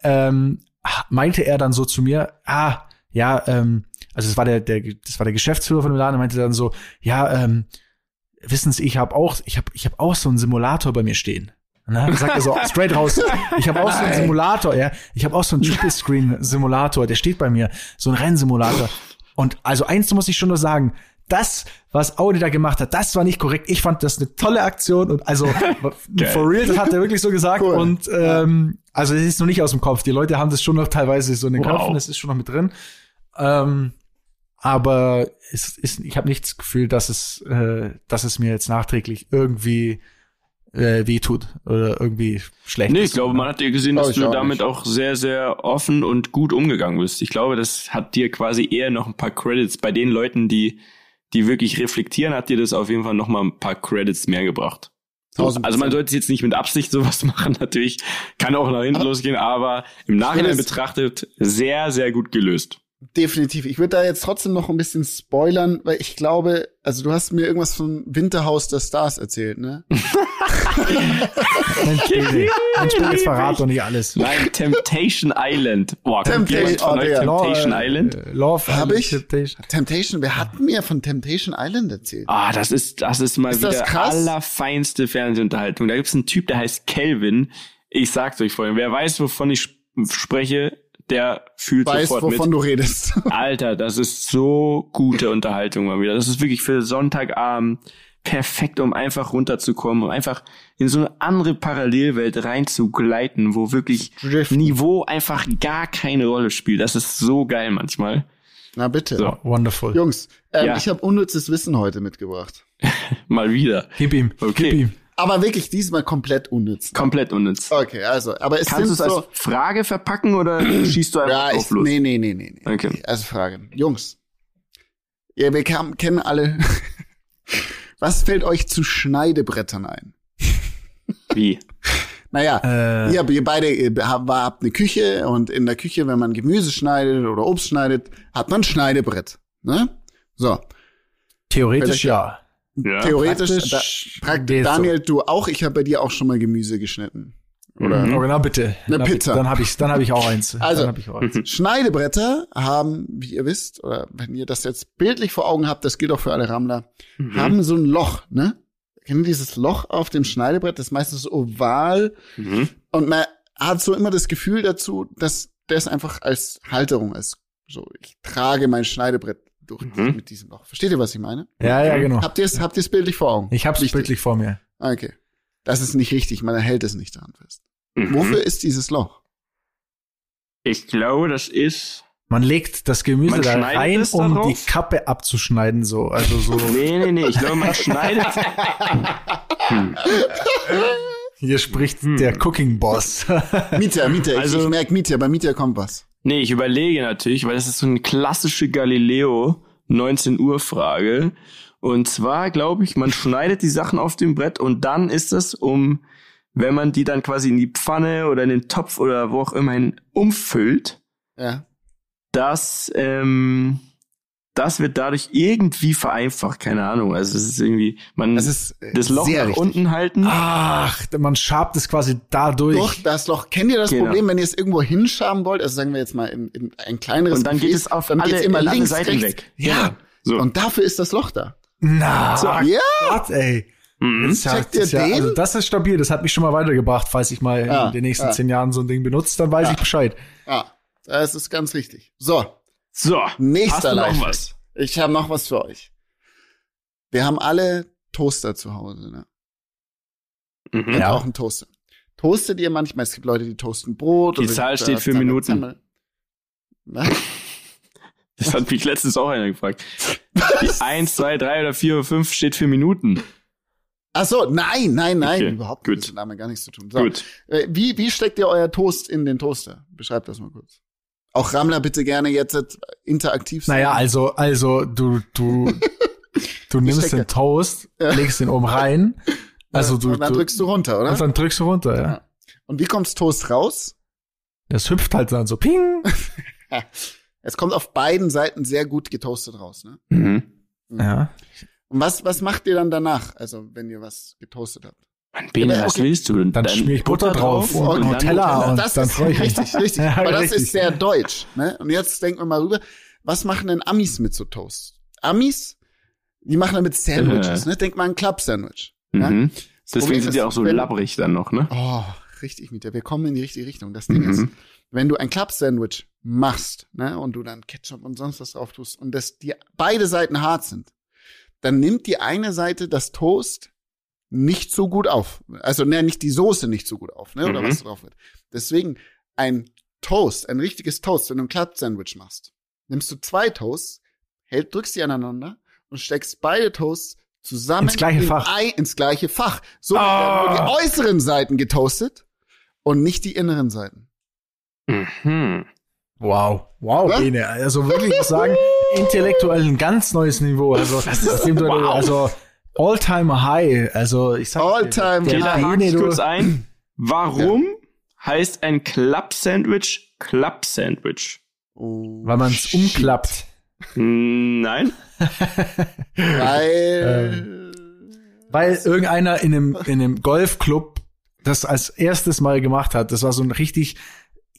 B: ähm, meinte er dann so zu mir, ah, ja, ähm, also das war der, der, das war der Geschäftsführer von dem Laden, er meinte dann so, ja, ähm, wissen Sie, ich habe auch, ich habe, ich habe auch so einen Simulator bei mir stehen. Ne? Sagt er so [laughs] straight raus, ich habe auch so einen Simulator, ja, ich habe auch so einen [laughs] Triple Screen Simulator, der steht bei mir, so ein Rennsimulator. Und also eins muss ich schon nur sagen, das, was Audi da gemacht hat, das war nicht korrekt. Ich fand das eine tolle Aktion und also [laughs] for real, das hat er wirklich so gesagt.
C: Cool.
B: Und ähm, also es ist noch nicht aus dem Kopf. Die Leute haben das schon noch teilweise so in den
A: Wow.
B: Köpfen, das ist schon noch mit drin. Ähm, aber es ist, ich habe nicht das Gefühl, dass es, äh, dass es mir jetzt nachträglich irgendwie äh, weh tut oder irgendwie schlecht
A: Nee,
B: ist.
A: ich glaube, man hat dir gesehen, dass du
C: auch
A: damit
C: nicht.
A: auch sehr, sehr offen und gut umgegangen bist. Ich glaube, das hat dir quasi eher noch ein paar Credits bei den Leuten, die, die wirklich reflektieren, hat dir das auf jeden Fall noch mal ein paar Credits mehr gebracht. So, also man sollte jetzt nicht mit Absicht sowas [laughs] machen, natürlich. Kann auch nach hinten losgehen, aber im Nachhinein betrachtet sehr, sehr gut gelöst.
C: Definitiv. Ich würde da jetzt trotzdem noch ein bisschen spoilern, weil ich glaube, also du hast mir irgendwas von Winterhaus der Stars erzählt, ne?
B: Mensch, Bene, Mensch, Bene, jetzt verrat doch nicht alles.
A: Nein, Temptation Island. Boah, kommt
C: Temptation-
A: von
C: oh,
A: euch Temptation
B: Law, äh,
A: Island?
B: äh, Love
C: Hab
B: Island,
C: ich?
B: Temptation.
C: Temptation, wer hat mir von Temptation Island erzählt?
A: Ah, das ist, das ist mal
C: Ist das
A: wieder allerfeinste Fernsehunterhaltung. Da gibt's einen Typ, der heißt Kelvin. Ich sag's euch vorhin. Wer weiß, wovon ich sp- spreche, der fühlt
C: Weiß,
A: sofort
C: wovon
A: mit.
C: du redest. [laughs]
A: Alter, das ist so gute Unterhaltung mal wieder. Das ist wirklich für Sonntagabend perfekt, um einfach runterzukommen, um einfach in so eine andere Parallelwelt reinzugleiten, wo wirklich
C: Driften.
A: Niveau einfach gar keine Rolle spielt. Das ist so geil manchmal.
C: Na bitte.
A: So.
B: Wonderful.
C: Jungs, ähm,
A: Ja.
C: ich habe unnützes Wissen heute mitgebracht. [laughs]
A: Mal wieder.
B: Gib ihm.
A: Okay.
B: Gib ihm.
C: Aber wirklich diesmal komplett unnütz.
A: Komplett unnütz.
C: Okay, also, aber es
A: Kannst du es
C: sind
A: als
C: so.
A: Frage verpacken oder [clears throat] schießt du einfach
C: Ja,
A: drauf
C: ich,
A: los?
C: nee, nee, nee, nee, nee.
A: Okay.
C: Also Frage. Jungs. Ja, wir kam, kennen alle. [laughs] Was fällt euch zu Schneidebrettern ein?
A: Wie? [laughs]
C: Naja,
B: Äh.
C: ihr, ihr beide habt, habt eine Küche und in der Küche, wenn man Gemüse schneidet oder Obst schneidet, hat man ein Schneidebrett. Ne? So.
B: Theoretisch
C: Vielleicht-
B: ja.
A: Ja.
C: Theoretisch,
B: praktisch
C: da, prakt,
B: geht's so.
C: Daniel, du auch, ich habe bei dir auch schon mal Gemüse geschnitten. Oder?
A: Mhm.
B: Oh, na bitte.
C: Eine
B: Na,
C: Pizza.
B: Dann habe ich, dann habe ich auch eins. [laughs]
C: Also-
B: dann hab ich auch eins. [laughs]
C: Schneidebretter haben, wie ihr wisst, oder wenn ihr das jetzt bildlich vor Augen habt, das gilt auch für alle Rammler,
A: Mhm.
C: haben so ein Loch, ne? kennt ihr dieses Loch auf dem Schneidebrett? Das ist meistens so oval.
A: Mhm.
C: Und man hat so immer das Gefühl dazu, dass das einfach als Halterung ist. So, ich trage mein Schneidebrett durch
A: Mhm.
C: mit diesem Loch. Versteht ihr, was ich meine?
B: Ja, ja, genau.
C: Habt ihr es, habt ihr es bildlich vor Augen?
B: Ich hab's
C: Wichtig.
B: bildlich vor mir.
C: Okay. Das ist nicht richtig, man hält es nicht daran fest.
A: Mhm.
C: Wofür ist dieses Loch?
A: Ich glaube, das ist.
B: Man legt das Gemüse da rein, um
A: darauf?
B: die Kappe abzuschneiden, so. Also so. [laughs]
A: Nee, nee, nee. Ich glaube, man schneidet. Hm. [laughs]
B: Hier spricht
A: Hm.
B: der Cooking Boss.
C: Mieter, Mieter, ich,
A: Also-
C: ich merke Mieter, bei Mieter kommt was.
A: Nee, ich überlege natürlich, weil das ist so eine klassische Galileo 19 Uhr Frage. Und zwar glaube ich, man schneidet die Sachen auf dem Brett und dann ist es um, wenn man die dann quasi in die Pfanne oder in den Topf oder wo auch immer hin umfüllt,
C: Ja.
A: dass ähm, das wird dadurch irgendwie vereinfacht, keine Ahnung. Also es ist irgendwie, man
C: Das ist äh,
A: das Loch nach
C: richtig.
A: unten halten.
B: Ach, man schabt es quasi dadurch.
C: Doch, das Loch. Kennt ihr das
A: Genau.
C: Problem, wenn ihr es irgendwo hinschaben wollt? Also sagen wir jetzt mal in, in ein kleineres
A: und dann geht
C: Gefäß,
A: es auf
C: dann
A: alle,
C: geht's immer
A: alle
C: links,
A: Seiten
C: rechts.
A: weg.
C: Ja.
A: So.
C: Und dafür ist das Loch da.
B: Na,
A: So,
C: Ja.
B: Gott, ey.
A: Mhm.
B: Das ist ja,
C: Checkt ihr
B: ja,
C: den?
B: also das ist stabil. Das hat mich schon mal weitergebracht. Falls ich mal
C: Ja,
B: in den nächsten
C: ja.
B: zehn Jahren so ein Ding benutze, dann weiß
C: Ja.
B: ich Bescheid.
C: Ah, das ist ganz richtig. So,
A: So,
C: nächster
A: hast du noch
C: Lifehack.
A: was?
C: Ich habe noch was für euch. Wir haben alle Toaster zu Hause, ne?
A: Mhm.
B: Ja.
C: auch einen Toaster. Toastet ihr manchmal? Es gibt Leute, die toasten Brot.
A: Die Zahl
C: da-
A: steht für
C: Zammel-
A: Minuten.
C: Zammel. Na? [laughs]
A: Das hat mich letztens auch einer gefragt. Die 1, 2, 3 oder 4 oder 5 steht für Minuten.
C: Ach so, nein, nein, nein,
A: Okay,
C: überhaupt
A: gut.
C: nicht. Das hat damit gar nichts zu tun. So,
A: Gut.
C: Äh, Wie, wie steckt ihr euer Toast in den Toaster? Beschreibt das mal kurz. Auch Rammler bitte gerne jetzt interaktiv sein.
B: Naja, also, also du, du, [laughs] du nimmst den Toast, [laughs] legst den oben rein. Also du,
C: und dann
B: du
C: drückst du runter, oder?
B: und dann drückst du runter, ja.
C: Ja. Und wie kommt's Toast raus?
B: Das hüpft halt dann so ping. [laughs]
C: Es kommt auf beiden Seiten sehr gut getoastet raus. Ne?
A: Mhm.
B: Ja.
C: Und was, was macht ihr dann danach? Also, wenn ihr was getoastet habt?
A: Mann, Bene,
C: Ja,
A: was
C: okay.
A: willst du?
B: Dann schmier ich Butter drauf und
A: dann
B: Nutella. und
C: das
B: dann
C: ist
B: freu ich mich.
C: richtig, richtig.
B: Ja,
C: Aber das
B: richtig.
C: ist sehr deutsch. Ne? Und jetzt denken wir mal rüber, was machen denn Amis mit so Toast? Amis, die machen damit Sandwiches.
A: Äh.
C: Ne? Denk mal an ein Club-Sandwich. Ja?
A: Mhm.
C: Das
A: Deswegen
C: Problem
A: sind die auch so
C: wenn-
A: labbrig dann noch, ne?
C: Oh, richtig, Mieter. Wir kommen in die richtige Richtung. Das Ding
A: Mhm.
C: ist, wenn du ein Club-Sandwich machst, ne, und du dann Ketchup und sonst was drauf tust und das die beide Seiten hart sind, dann nimmt die eine Seite das Toast nicht so gut auf. Also, ne, nicht die Soße nicht so gut auf, ne, oder
A: Mhm.
C: was drauf wird. Deswegen ein Toast, ein richtiges Toast, wenn du ein Club-Sandwich machst, nimmst du zwei Toasts, hält, drückst die aneinander und steckst beide Toasts zusammen
B: Ins gleiche
C: in
B: Fach.
C: Ei, ins gleiche Fach. So
A: Ah.
C: werden nur die äußeren Seiten getoastet und nicht die inneren Seiten.
A: Mhm.
B: Wow, wow,
C: Was?
B: Bene. Also wirklich, muss sagen, [laughs] intellektuell ein ganz neues Niveau. Also, nachdem du,
A: wow.
B: also All-Time High. Also ich sag
C: All-time High.
A: hake ich
B: du,
A: kurz ein. Warum heißt ein Club-Sandwich Club-Sandwich?
C: Oh,
B: weil man es umklappt.
A: Nein? [laughs]
C: Weil.
B: Weil irgendeiner in einem, in einem Golfclub das als erstes Mal gemacht hat. Das war so ein richtig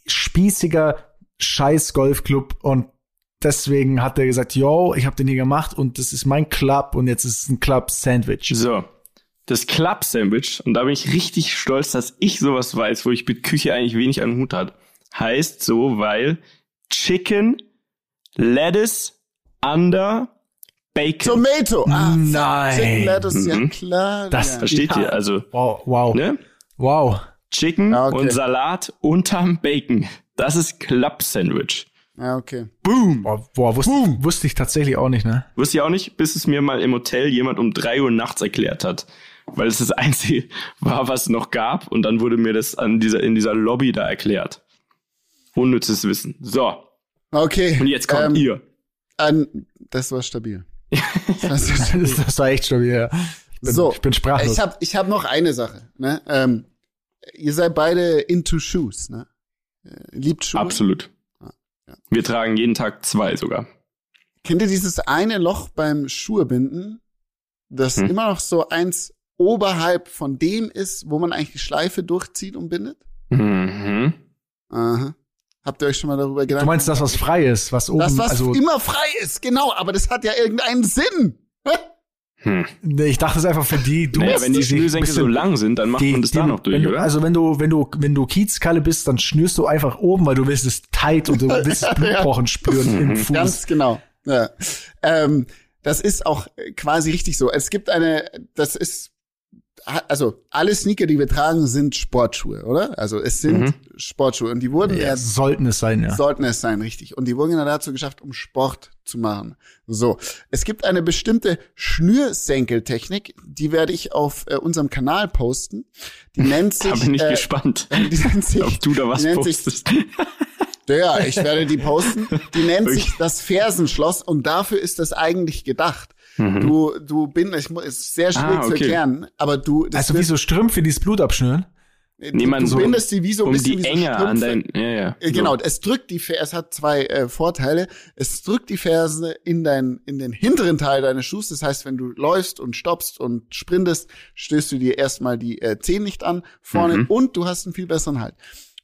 B: spießiger Scheiß-Golfclub und deswegen hat er gesagt, yo, ich habe den hier gemacht und das ist mein Club und jetzt ist es ein Club-Sandwich.
A: So. Das Club-Sandwich, und da bin ich richtig stolz, dass ich sowas weiß, wo ich mit Küche eigentlich wenig an Hut hat, heißt so, weil Chicken, Lettuce, Under, Bacon.
C: Tomato. Ah,
B: Nein.
C: Chicken Lettuce, ja
A: Mhm.
C: klar.
B: Das
C: ja.
A: Versteht
B: Ja.
A: ihr? Also,
B: Wow, wow,
A: ne?
B: wow.
A: Chicken
C: Ah, okay.
A: und Salat unterm Bacon. Das ist Club-Sandwich.
C: Ja, okay.
A: Boom!
B: Boah, boah wusste, wusste ich tatsächlich auch nicht, ne?
A: Wusste ich auch nicht, bis es mir mal im Hotel jemand um drei Uhr nachts erklärt hat. Weil es das [laughs] Einzige war, was es noch gab. Und dann wurde mir das an dieser, in dieser Lobby da erklärt. Unnützes Wissen. So.
C: Okay.
A: Und jetzt kommt
C: ähm,
A: ihr.
C: An, das war stabil. [laughs] Das war [laughs] stabil.
B: Das, das war echt schon wieder. Ich bin,
C: So,
B: ich bin sprachlos.
C: Ich habe ich hab noch eine Sache. Ne? Ähm, ihr seid beide into shoes. Ne? Äh, Liebt Schuhe.
A: Absolut. Wir tragen jeden Tag zwei sogar.
C: Kennt ihr dieses eine Loch beim Schuhebinden, das
A: Hm.
C: immer noch so eins oberhalb von dem ist, wo man eigentlich die Schleife durchzieht und bindet?
A: Mhm.
C: Aha. Habt ihr euch schon mal darüber Gedanken
B: du meinst das, was frei ist, was oben,
C: Das, was
B: also,
C: immer frei ist, genau, aber das hat ja irgendeinen Sinn.
A: Hm.
B: Nee, Ich dachte es einfach für die Dudes.
A: Naja, wenn die Schnürsenkel
B: bisschen-
A: so lang sind, dann macht
B: die-
A: man das
B: die-
A: da noch durch,
B: wenn du,
A: oder?
B: Also wenn du, wenn du, wenn du Kiezkalle bist, dann schnürst du einfach oben, weil du willst es tight und du [laughs] willst das Blutpochen spüren
A: Mhm. [laughs]
B: im Fuß.
C: Ganz genau. Ja. Ähm, das ist auch quasi richtig so. Es gibt eine, das ist, also alle Sneaker, die wir tragen, sind Sportschuhe, oder? Also es sind
A: Mhm.
C: Sportschuhe und die wurden
B: ja,
C: ja,
B: sollten es sein, ja.
C: sollten es sein, richtig. Und die wurden ja dazu geschafft, um Sport zu machen. So, es gibt eine bestimmte Schnürsenkeltechnik, die werde ich auf äh, unserem Kanal posten. Die nennt [laughs] sich,
A: Da bin ich
C: äh,
A: gespannt, [laughs]
C: die nennt sich,
A: ob du da was
C: nennt sich
A: postest. [laughs]
C: ja, ich werde die posten. Die nennt sich das Fersenschloss und dafür ist das eigentlich gedacht. Du, du bin, ich muss, ist sehr schwierig
A: Mhm. Ah,
C: zu
A: okay.
C: erklären, aber du, das
B: Also wie so Strümpfe, die das Blut abschnüren.
C: du,
A: Niemand
C: du
A: so
C: bindest die wie so ein
A: um
C: bisschen
A: die
C: wie so
A: Enge an
C: Strümpfe.
A: dein, ja, ja.
C: Äh, Genau,
A: So.
C: es drückt die Ferse, es hat zwei äh, Vorteile. Es drückt die Ferse in dein, in den hinteren Teil deines Schuhs. Das heißt, wenn du läufst und stoppst und sprintest, stößt du dir erstmal die äh, Zehen nicht an vorne
A: Mhm.
C: und du hast einen viel besseren Halt.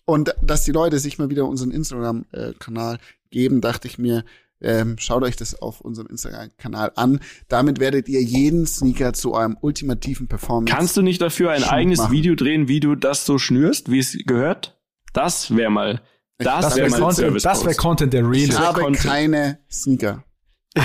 C: Und dass die Leute sich mal wieder unseren Instagram-Kanal geben, dachte ich mir, ähm, schaut euch das auf unserem Instagram-Kanal an. Damit werdet ihr jeden Sneaker zu eurem ultimativen Performance.
A: Kannst du nicht dafür ein eigenes
C: machen.
A: Video drehen, wie du das so schnürst, wie es gehört? Das wäre mal, das,
B: Das
A: wäre ein
B: Content,
A: Service.
B: das wär Content, der real
C: ich habe
A: Content.
C: keine Sneaker. [laughs]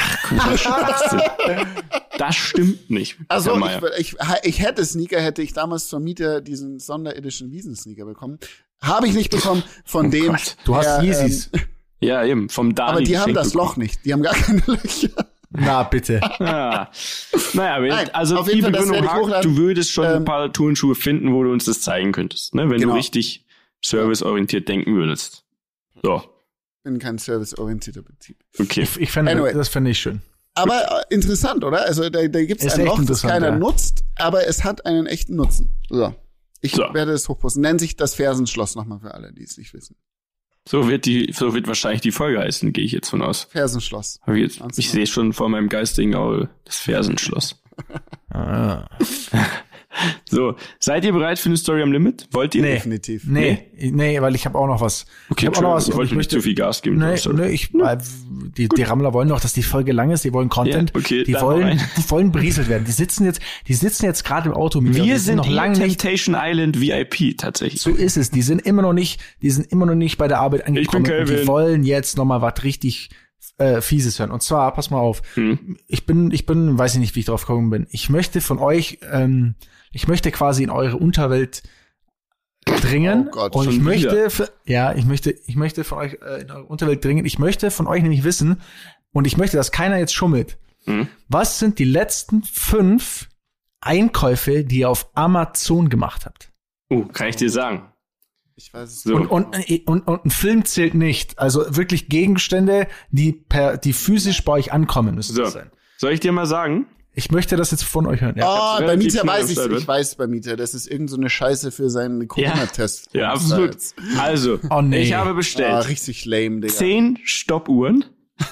A: Das stimmt nicht.
C: Also ich, ich, ich hätte Sneaker, hätte ich damals zur Miete diesen Sonderedition Wiesen-Sneaker bekommen. Habe ich nicht bekommen, von
A: Oh
C: dem.
A: Gott.
B: Du hast Yeezys.
C: Ähm,
A: ja, eben, vom Dani.
C: aber die haben das. Loch nicht. Die haben gar keine [laughs] Löcher.
B: Na, bitte. [laughs]
A: Ah. Naja, aber
C: Nein,
A: also
C: auf
A: die
C: jeden Fall,
A: Begründung
C: ich
A: du würdest schon ein
C: Ähm,
A: paar Turnschuhe finden, wo du uns das zeigen könntest, ne? wenn
C: Genau.
A: du richtig serviceorientiert denken würdest. So,
C: Bin kein serviceorientierter Betrieb.
A: okay.
B: Ich, ich fände,
C: Anyway.
B: das fände ich schön.
C: Aber äh, interessant, oder? Also da, da gibt es ein Loch, das keiner
B: ja.
C: nutzt, aber es hat einen echten Nutzen. So. Ich
A: So.
C: werde es hochposten. Nennt sich das Fersenschloss nochmal für alle, die es nicht wissen.
A: So wird die, so wird wahrscheinlich die Folge heißen, gehe ich jetzt von aus.
C: Fersenschloss.
A: Hab ich jetzt, ich
C: genau.
A: sehe schon vor meinem geistigen Auge das Fersenschloss.
B: Ah. [laughs]
A: So, seid ihr bereit für eine Story am Limit? Wollt ihr?
B: Nee.
C: Definitiv.
B: Nee, nee, weil ich habe auch noch was.
A: Okay,
B: ich auch noch was.
A: ich
B: und
A: wollte
B: ich
A: nicht zu viel Gas geben.
B: Nee, nee, ich, weil die, die Rammler wollen doch, dass die Folge lang ist, die wollen Content.
A: Ja, okay,
B: die wollen, die wollen berieselt werden. Die sitzen jetzt, die sitzen jetzt gerade im Auto mit mir. und
A: Wir
B: die
A: sind
B: noch lange nicht.
A: Temptation Island VIP tatsächlich.
B: So ist es. Die sind immer noch nicht, die sind immer noch nicht bei der Arbeit angekommen. und
A: Kelvin.
B: die wollen jetzt noch mal was richtig äh, Fieses hören. Und zwar, pass mal auf.
A: Hm.
B: Ich bin, ich bin, weiß ich nicht, wie ich drauf gekommen bin. Ich möchte von euch, ähm, ich möchte quasi in eure Unterwelt dringen.
C: Oh Gott,
B: und ich
A: schon
B: möchte, für, ja, ich möchte, ich möchte von euch äh, in eure Unterwelt dringen. Ich möchte von euch nämlich wissen, und ich möchte, dass keiner jetzt schummelt.
A: Hm.
B: Was sind die letzten fünf Einkäufe, die ihr auf Amazon gemacht habt?
A: Oh, kann ich dir sagen.
C: Ich weiß es
A: So.
B: Und, und, und, und ein Film zählt nicht. Also wirklich Gegenstände, die per, die physisch bei euch ankommen müssen.
A: So.
B: das sein.
A: Soll ich dir mal sagen?
B: Ich möchte das jetzt von euch hören. Ja.
C: Ah,
A: hab's
C: bei Mieter weiß ich. Ich weiß bei Mieter, das ist irgend so eine Scheiße für seinen Corona-Test.
A: Ja, absolut. Also,
B: Oh, nee.
A: ich habe
C: Ah,
A: bestellt
C: richtig lame, Digga.
A: zehn Stoppuhren, [laughs]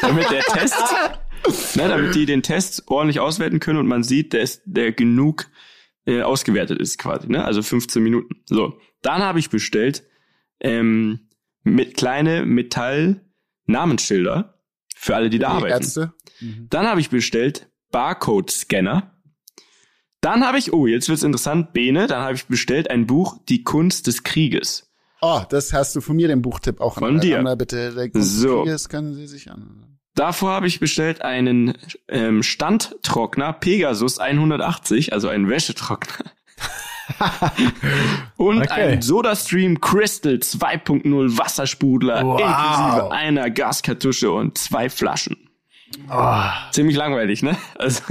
A: damit der Test, [laughs] ne, damit die den Test ordentlich auswerten können und man sieht, der ist, der genug äh, ausgewertet ist quasi, ne? Also 15 Minuten. So, dann habe ich bestellt ähm, mit kleine Metall-Namensschilder für alle, die da
C: Die
A: arbeiten.
C: Ärzte.
A: Dann habe ich bestellt Barcode-Scanner. Dann habe ich, oh, jetzt wird's interessant, Bene, dann habe ich bestellt ein Buch, Die Kunst des Krieges.
C: Oh, das hast du von mir, den Buchtipp auch.
A: Von dir.
C: Anna, bitte, der Kunst
A: So.
C: Das können Sie sich an.
A: Davor habe ich bestellt einen ähm, Standtrockner Pegasus 180, also einen Wäschetrockner. [laughs] Und
B: Okay.
A: ein SodaStream Crystal 2.0 Wassersprudler
B: Wow.
A: inklusive einer Gaskartusche und zwei Flaschen. Ziemlich langweilig, ne? Also,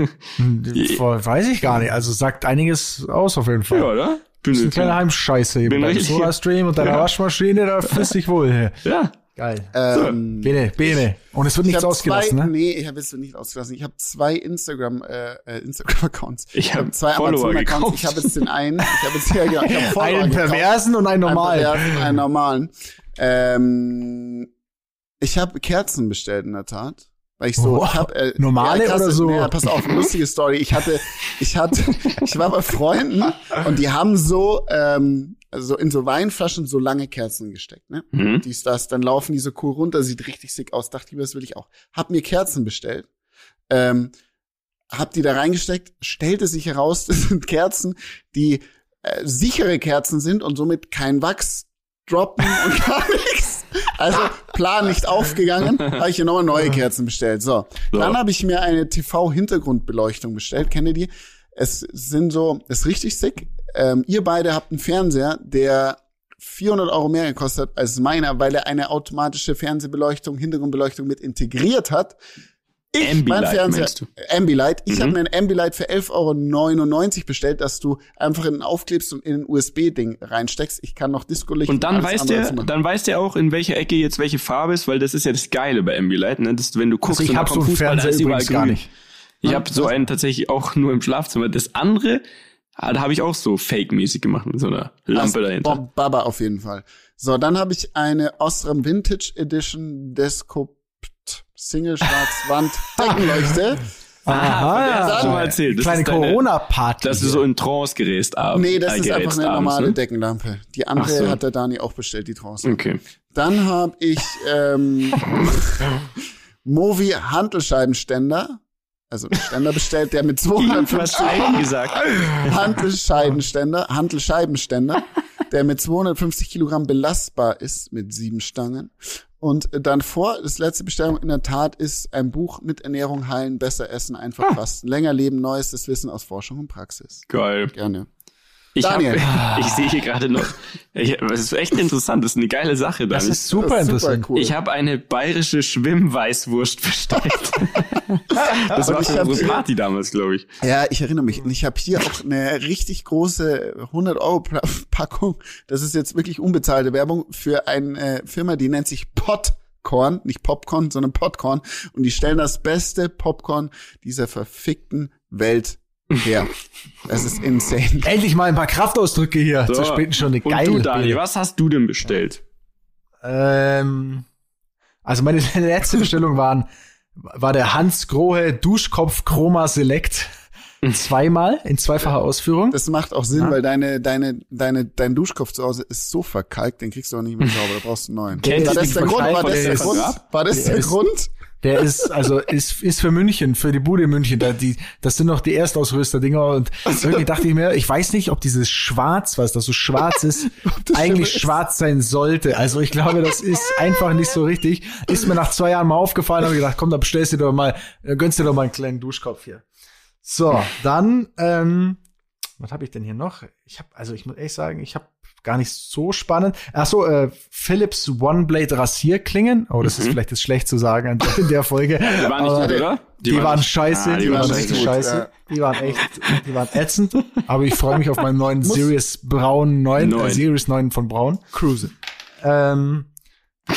B: Voll, weiß ich gar nicht. Also sagt einiges aus auf jeden Fall.
A: ja, oder? Bin
B: Das ist ein kleiner Heimscheiße hier.
A: Bin
B: Mit deinem
A: richtig-
B: Soda-Stream und deiner
A: Ja.
B: Waschmaschine, da frisst dich wohl.
A: Ja.
B: Geil.
C: Ähm,
B: Bene, Bene. Und es wird
C: ich
B: nichts ausgelassen,
C: zwei,
B: ne?
C: Nee, ich habe jetzt nicht ausgelassen. Ich habe zwei Instagram äh, äh, Instagram Accounts.
A: Ich hab
C: zwei
A: Follower
C: Amazon Accounts.
A: gekauft.
C: Ich habe jetzt den einen. Ich habe jetzt ja, genau, ich hab Follower
B: Einen
C: gekauft.
B: perversen und einen normalen.
C: Einen perversen, einen normalen. Ähm, ich habe Kerzen bestellt in der Tat. Weil ich so,
B: Wow.
C: ich hab, äh,
B: Normale
C: krass,
B: oder so?
C: Nee, pass auf, lustige Story. Ich hatte, ich hatte, [laughs] ich war bei Freunden und die haben so, ähm, also in so Weinflaschen so lange Kerzen gesteckt, ne?
A: Mhm.
C: Dies, das, dann laufen die so cool runter, sieht richtig sick aus. Dachte ich mir, das will ich auch. Hab mir Kerzen bestellt. Ähm, hab die da reingesteckt, stellte sich heraus, [laughs] das sind Kerzen, die äh, sichere Kerzen sind und somit kein Wachs droppen und [laughs] gar nichts. Also Plan nicht aufgegangen, habe ich hier nochmal neue Kerzen bestellt. So,
A: So.
C: dann habe ich mir eine TV-Hintergrundbeleuchtung bestellt. Kennt ihr die? Es sind so, ist richtig sick. Ähm, ihr beide habt einen Fernseher, der 400 Euro mehr gekostet hat als meiner, weil er eine automatische Fernsehbeleuchtung, Hintergrundbeleuchtung mit integriert hat. Ich,
A: Ambilight, meinst du?
C: Ambilight. Ich
A: Mhm.
C: habe mir ein Ambilight für 11,99 Euro bestellt, dass du einfach in den aufklebst und in ein USB-Ding reinsteckst. Ich kann noch Disco-Licht
A: Und dann
C: alles
A: weiß
C: andere
A: der,
C: dazu machen.
A: dann weiß der auch, in welcher Ecke jetzt welche Farbe ist, weil das ist ja das Geile bei Ambilight, ne? Das, wenn du guckst,
B: Also ich
A: und
B: habe
A: da
B: so einen
A: Fußball, da
B: Fernseher
A: ist überall
B: übrigens gar nicht.
A: Ich habe so einen tatsächlich auch nur im Schlafzimmer. Das andere, ah, da habe ich auch so fake-mäßig gemacht mit so einer Lampe
C: Das-
A: dahinter.
C: Boah, Baba auf jeden Fall. So, dann habe ich eine Osram Vintage Edition Descopt Single Schwarzwand [laughs] Deckenleuchte.
B: Aha,
A: der hat's schon mal erzählt. Das
B: Kleine Corona-Party.
A: Dass du so in Trance gerätst abends.
C: Nee, das
A: äh,
C: ist einfach eine
A: abends,
C: normale
A: ne?
C: Deckenlampe. Die andere
A: so.
C: hat der Dani auch bestellt, die draußen.
A: Okay.
C: Dann habe ich ähm, [laughs] Movi Handelscheibenständer. Also einen Ständer bestellt, der mit
A: Was
C: 250
A: du eigentlich gesagt?
C: Handelscheibenständer, Handelscheibenständer, der mit 250 Kilogramm belastbar ist mit sieben Stangen. Und dann vor, das letzte Bestellung in der Tat ist ein Buch mit Ernährung, Heilen, besser essen, einfach
A: Ah.
C: fasten, länger leben, neuestes Wissen aus Forschung und Praxis.
A: Geil.
C: Gerne.
A: Ich, hab,
C: Daniel. [laughs]
A: ich sehe hier gerade noch, ich, das ist echt interessant, das ist eine geile Sache,
B: Das
A: Dani.
B: ist super
C: Das ist
B: interessant.
C: cool.
A: Ich habe eine bayerische Schwimmweißwurst bestellt. [laughs] das war für
C: hab-
A: unsere Party damals, glaube ich.
C: Ja, ich erinnere mich. Und ich habe hier auch eine richtig große 100-Euro-Packung. Das ist jetzt wirklich unbezahlte Werbung für eine Firma, die nennt sich Popcorn. Nicht Popcorn, sondern Popcorn. Und die stellen das beste Popcorn dieser verfickten Welt her. Das ist insane.
B: Endlich mal ein paar Kraftausdrücke hier zur späten Stunde.
A: Und
B: Geil.
A: du, Dani, was hast du denn bestellt?
B: Ähm, also meine [laughs] letzte Bestellung waren, war der Hans Grohe Duschkopf Chroma Select. [laughs] Zweimal in zweifacher Ausführung.
C: Das macht auch Sinn,
B: Ja.
C: weil deine, deine, deine, dein Duschkopf zu Hause ist so verkalkt, den kriegst du auch nicht mehr sauber. Da brauchst du einen neuen. [laughs]
B: Der
C: war
B: ist
C: das der Grund? War das
B: der
C: Grund? War das
B: der
C: der
B: ist-
C: Grund?
B: Der ist, also, ist, ist für München, für die Bude in München. Da, die, das sind noch die Erstausrüster-Dinger. Und irgendwie dachte ich mir, ich weiß nicht, ob dieses Schwarz, was das so schwarz ist, [laughs] eigentlich schwarz sein sollte. Also ich glaube, das ist einfach nicht so richtig. Ist mir nach zwei Jahren mal aufgefallen, habe ich gedacht, komm, dann bestellst du dir doch mal, äh, gönnst dir doch mal einen kleinen Duschkopf hier. So, dann, ähm, was habe ich denn hier noch? Ich habe, also ich muss ehrlich sagen, ich habe gar nicht so spannend. Ach so, äh, Philips One Blade Rasierklingen. Oh, das ist vielleicht jetzt schlecht zu sagen in der Folge.
A: Die waren nicht gut, oder?
B: Die, waren,
A: nicht-
B: scheiße,
A: Ah,
B: die, waren
C: waren
B: richtig
C: gut,
B: scheiße.
C: ja.
B: Die waren echt, die waren ätzend. Aber ich freue mich auf meinen neuen [laughs] Series Braun 9,
A: Neun.
B: äh, Series 9 von Braun. Cruise. Ähm,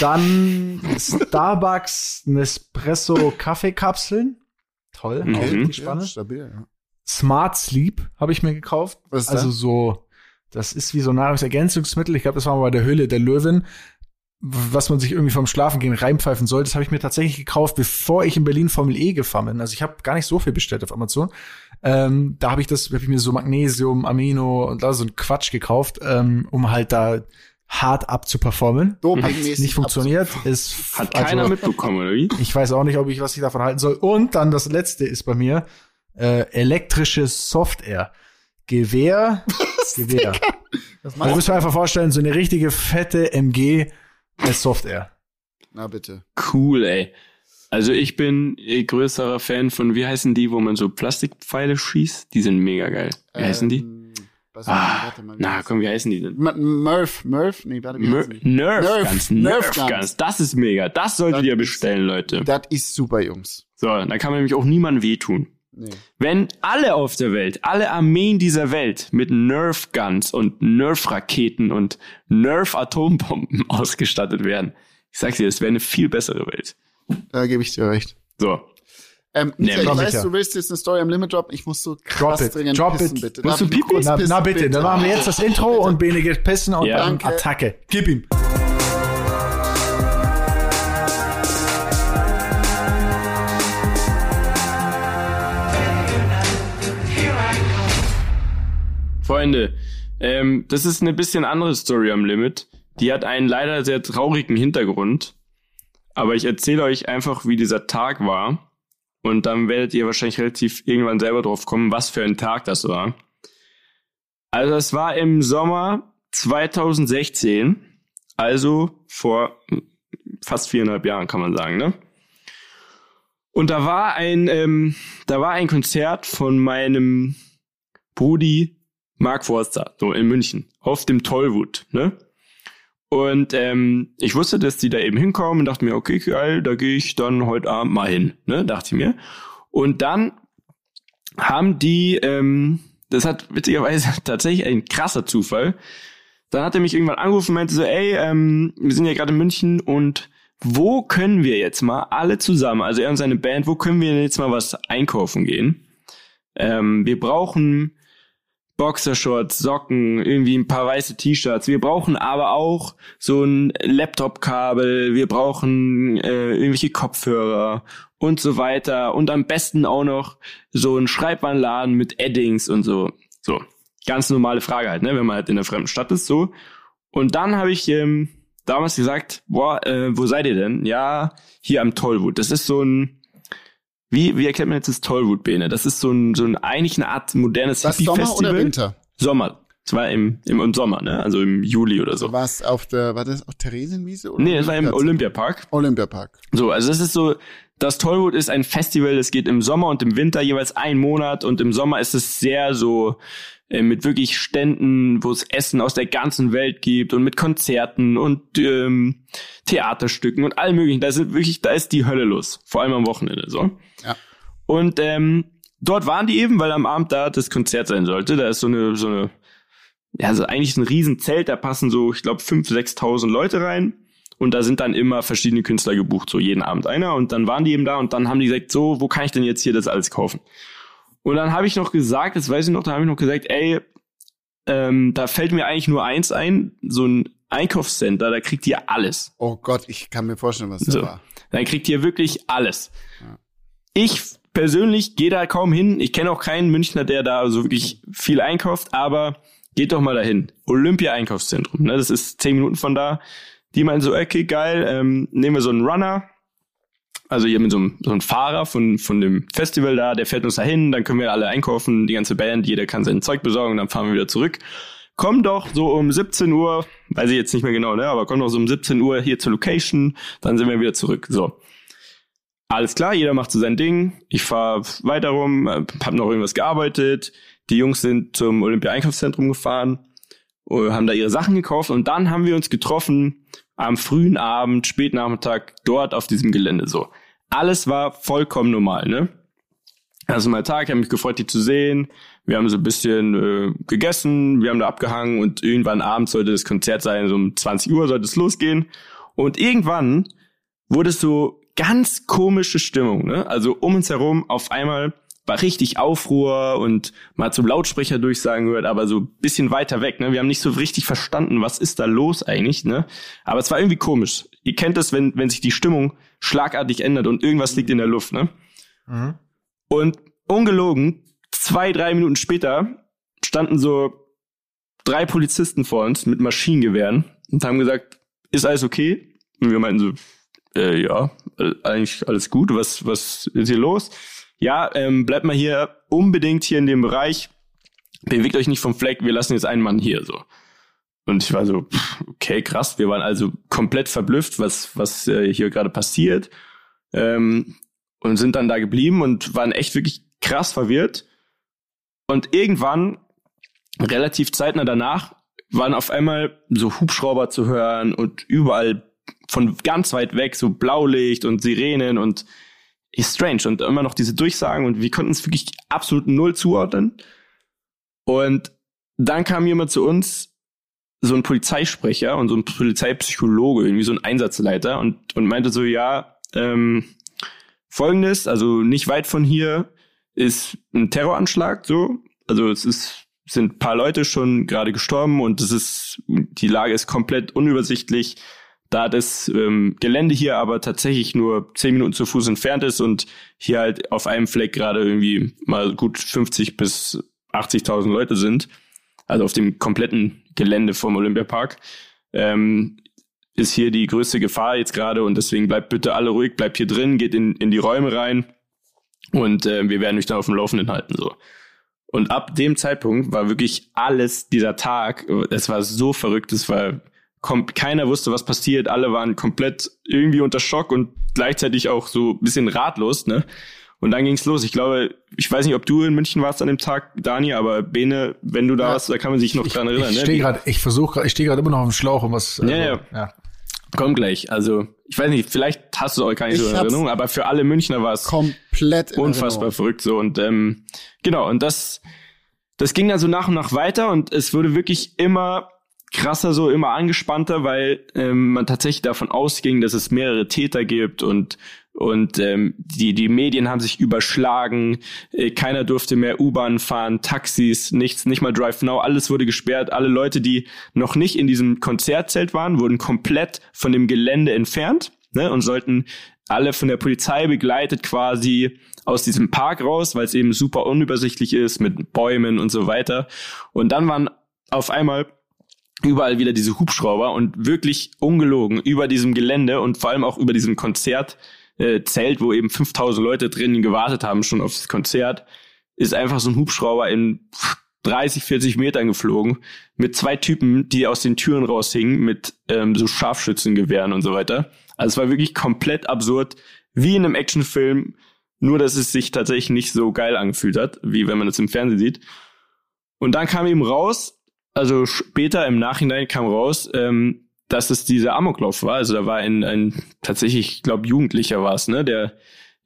B: dann Starbucks Nespresso Kaffeekapseln. Toll, auch
A: Mhm.
B: richtig
C: Ja,
B: spannend.
C: stabil, ja.
B: Smart Sleep habe ich mir gekauft.
C: Was ist
B: also
C: das?
B: so, das ist wie so Nahrungsergänzungsmittel. Ich glaube, das war mal bei der Höhle der Löwen, was man sich irgendwie vom Schlafen gehen reinpfeifen soll. Das habe ich mir tatsächlich gekauft, bevor ich in Berlin Formel E gefahren bin. Also ich habe gar nicht so viel bestellt auf Amazon. Ähm, da habe ich das, habe ich mir so Magnesium, Amino und da so ein Quatsch gekauft, ähm, um halt da hart abzuperformen.
C: Dopingmäßig
B: Nicht funktioniert. Ist
A: Hat
B: also-
A: keiner mitbekommen, oder wie?
B: ich weiß auch nicht, ob ich was ich davon halten soll. Und dann das letzte ist bei mir äh, elektrische Software. Gewehr, Gewehr.
C: Das
B: Also müssen wir einfach vorstellen, so eine richtige fette MG als Software.
C: Na bitte.
A: Cool, ey. Also ich bin äh, größerer Fan von, wie heißen die, wo man so Plastikpfeile schießt? Die sind mega geil. Wie heißen die?
C: Was-
A: Ah,
C: mal,
A: na komm, wie heißen die denn?
C: Murph, Murph? Nee, warte, wie die?
A: Nerf,
C: Nerf,
A: Guns,
C: Nerf Guns.
A: Guns. Das ist mega. Das solltet
C: Das
A: ihr
C: ist-
A: bestellen, Leute.
C: Das ist super, Jungs.
A: So, dann kann man nämlich auch niemandem wehtun.
C: Nee.
A: Wenn alle auf der Welt, alle Armeen dieser Welt mit Nerf Guns und Nerf Raketen und Nerf Atombomben [laughs] ausgestattet werden, ich sag's dir, es wäre eine viel bessere Welt.
C: Da gebe ich dir recht.
A: So.
C: Ähm, Michael, ich weiß, du willst jetzt eine Story am Limit droppen. Ich muss so
B: Drop
C: krass
B: it,
C: dringend
B: drop
C: pissen,
B: it.
C: bitte.
A: Musst du Pipi?
B: Na,
C: pissen,
B: na bitte, dann machen wir jetzt das Intro und Bene geht pissen und
A: Ja.
B: dann
C: Danke.
B: Attacke. Gib ihm.
A: Freunde, ähm, das ist eine bisschen andere Story am Limit. Die hat einen leider sehr traurigen Hintergrund. Aber ich erzähle euch einfach, wie dieser Tag war. Und dann werdet ihr wahrscheinlich relativ irgendwann selber drauf kommen, was für ein Tag das war. Also es war im Sommer 2016, also vor fast viereinhalb Jahren kann man sagen, ne? Und da war ein, ähm, da war ein Konzert von meinem Brudi Mark Forster, so in München, auf dem Tollwood, ne? Und ähm, ich wusste, dass die da eben hinkommen und dachte mir, okay, geil, da gehe ich dann heute Abend mal hin, ne, dachte ich mir. Und dann haben die, ähm, das hat witzigerweise [laughs] tatsächlich ein krasser Zufall. Dann hat er mich irgendwann angerufen und meinte so, ey, ähm, wir sind ja gerade in München und wo können wir jetzt mal alle zusammen, also er und seine Band, wo können wir jetzt mal was einkaufen gehen? Ähm, wir brauchen Boxershorts, Socken, irgendwie ein paar weiße T-Shirts. Wir brauchen aber auch so ein Laptop-Kabel, wir brauchen äh, irgendwelche Kopfhörer und so weiter. Und am besten auch noch so ein Schreibwarenladen mit Eddings und so. So, ganz normale Frage halt, ne, wenn man halt in der fremden Stadt ist, so. Und dann habe ich ähm, damals gesagt, boah, äh, wo seid ihr denn? Ja, hier am Tollwood. Das ist so ein wie, wie erklärt man jetzt das Tollwood-Bene? Das ist so ein, so ein, eigentlich eine Art modernes
C: Was Sommer oder Winter?
A: Sommer. Zwar im, im, im Sommer, ne? Also im Juli oder so.
C: War es auf der, war das auf Theresienwiese? Oder
A: nee, es war im Olympiapark.
C: Olympiapark.
A: So, also es ist so, das Tollwood ist ein Festival, das geht im Sommer und im Winter jeweils einen Monat und im Sommer ist es sehr so, äh, mit wirklich Ständen, wo es Essen aus der ganzen Welt gibt und mit Konzerten und ähm, Theaterstücken und allem möglichen. Da ist wirklich, da ist die Hölle los, vor allem am Wochenende so.
C: Ja.
A: Und ähm, dort waren die eben, weil am Abend da das Konzert sein sollte. Da ist so eine, so eine, ja, also eigentlich ein Riesenzelt, da passen so, ich glaube, 5.000, 6.000 Leute rein. Und da sind dann immer verschiedene Künstler gebucht, so jeden Abend einer. Und dann waren die eben da und dann haben die gesagt, so, wo kann ich denn jetzt hier das alles kaufen? Und dann habe ich noch gesagt, das weiß ich noch, da habe ich noch gesagt, ey, ähm, da fällt mir eigentlich nur eins ein, so ein Einkaufscenter, da kriegt ihr alles.
C: Oh Gott, ich kann mir vorstellen, was so. da war.
A: Dann kriegt ihr wirklich alles. Ja. Ich persönlich gehe da kaum hin. Ich kenne auch keinen Münchner, der da so wirklich viel einkauft, aber geht doch mal dahin. Olympia-Einkaufszentrum, ne? Das ist zehn Minuten von da. Die meinen so, okay, geil, ähm, nehmen wir so einen Runner. Also hier mit so einem, so einem Fahrer von, von dem Festival da, der fährt uns dahin, dann können wir alle einkaufen, die ganze Band, jeder kann sein Zeug besorgen, dann fahren wir wieder zurück. Komm doch so um 17 Uhr, weiß ich jetzt nicht mehr genau, ne, aber komm doch so um 17 Uhr hier zur Location, dann sind wir wieder zurück. So. Alles klar, jeder macht so sein Ding. Ich fahre weiter rum, hab noch irgendwas gearbeitet. Die Jungs sind zum Olympia-Einkaufszentrum gefahren, äh, haben da ihre Sachen gekauft und dann haben wir uns getroffen am frühen Abend, Spätnachmittag dort auf diesem Gelände so. Alles war vollkommen normal, ne? Also mein Tag, ich habe mich gefreut, die zu sehen. Wir haben so ein bisschen äh, gegessen, wir haben da abgehangen und irgendwann abends sollte das Konzert sein, so um 20 Uhr sollte es losgehen. Und irgendwann wurde es so ganz komische Stimmung, ne? Also um uns herum auf einmal war richtig Aufruhr und mal zum Lautsprecher durchsagen gehört, aber so bisschen weiter weg, ne? Wir haben nicht so richtig verstanden, was ist da los eigentlich, ne? Aber es war irgendwie komisch. Ihr kennt es, wenn, wenn sich die Stimmung schlagartig ändert und irgendwas liegt in der Luft, ne? Mhm. Und ungelogen, zwei, drei Minuten später standen so drei Polizisten vor uns mit Maschinengewehren und haben gesagt, ist alles okay? Und wir meinten so, äh, ja, äh, eigentlich alles gut. Was, was ist hier los? Ja, ähm, bleibt mal hier unbedingt hier in dem Bereich. Bewegt euch nicht vom Fleck, wir lassen jetzt einen Mann hier, so. Und ich war so, okay, krass. Wir waren also komplett verblüfft, was, was äh, hier gerade passiert. Ähm, und sind dann da geblieben und waren echt wirklich krass verwirrt. Und irgendwann, relativ zeitnah danach, waren auf einmal so Hubschrauber zu hören und überall von ganz weit weg so Blaulicht und Sirenen und ist strange und immer noch diese Durchsagen und wir konnten es wirklich absolut null zuordnen. Und dann kam jemand zu uns, so ein Polizeisprecher und so ein Polizeipsychologe, irgendwie so ein Einsatzleiter und, und meinte so, ja, ähm, folgendes, also nicht weit von hier ist ein Terroranschlag, so. Also es ist, sind paar Leute schon gerade gestorben und es ist, die Lage ist komplett unübersichtlich da das ähm, Gelände hier aber tatsächlich nur zehn Minuten zu Fuß entfernt ist und hier halt auf einem Fleck gerade irgendwie mal gut 50 bis 80.000 Leute sind, also auf dem kompletten Gelände vom Olympiapark, ähm, ist hier die größte Gefahr jetzt gerade und deswegen bleibt bitte alle ruhig, bleibt hier drin, geht in, in die Räume rein Und äh, wir werden euch da auf dem Laufenden halten, so. Und ab dem Zeitpunkt war wirklich alles dieser Tag, es war so verrückt, es war keiner wusste, was passiert, alle waren komplett irgendwie unter Schock und gleichzeitig auch so ein bisschen ratlos, ne? Und dann ging's los. Ich glaube, ich weiß nicht, ob du in München warst an dem Tag, Dani, aber Bene, wenn du da ja. warst, da kann man sich noch
B: ich,
A: dran erinnern.
B: Ich
A: ne?
B: stehe gerade, ich versuche, ich stehe gerade immer noch auf dem Schlauch und was.
A: Also, ja, ja. ja. Komm gleich. Also, ich weiß nicht, vielleicht hast du auch keine so Erinnerung, aber für alle Münchner war es
C: komplett
A: unfassbar verrückt so. Und ähm, genau, und das, das ging dann so nach und nach weiter und es wurde wirklich immer krasser, so immer angespannter, weil ähm, man tatsächlich davon ausging, dass es mehrere Täter gibt und und ähm, die die Medien haben sich überschlagen, äh, keiner durfte mehr U-Bahn fahren, Taxis, nichts, nicht mal Drive Now, alles wurde gesperrt, alle Leute, die noch nicht in diesem Konzertzelt waren, wurden komplett von dem Gelände entfernt ne, und sollten alle von der Polizei begleitet quasi aus diesem Park raus, weil es eben super unübersichtlich ist mit Bäumen und so weiter. Und dann waren auf einmal überall wieder diese Hubschrauber und wirklich ungelogen über diesem Gelände und vor allem auch über diesem Konzertzelt, äh, wo eben 5000 Leute drinnen gewartet haben schon auf das Konzert, ist einfach so ein Hubschrauber in 30, 40 Metern geflogen mit zwei Typen, die aus den Türen raushingen mit ähm, so Scharfschützengewehren und so weiter. Also es war wirklich komplett absurd, wie in einem Actionfilm, nur dass es sich tatsächlich nicht so geil angefühlt hat, wie wenn man es im Fernsehen sieht. Und dann kam eben raus, also später im Nachhinein kam raus, ähm, dass es dieser Amoklauf war. Also da war ein, ein tatsächlich, ich glaube, Jugendlicher war es, ne, der,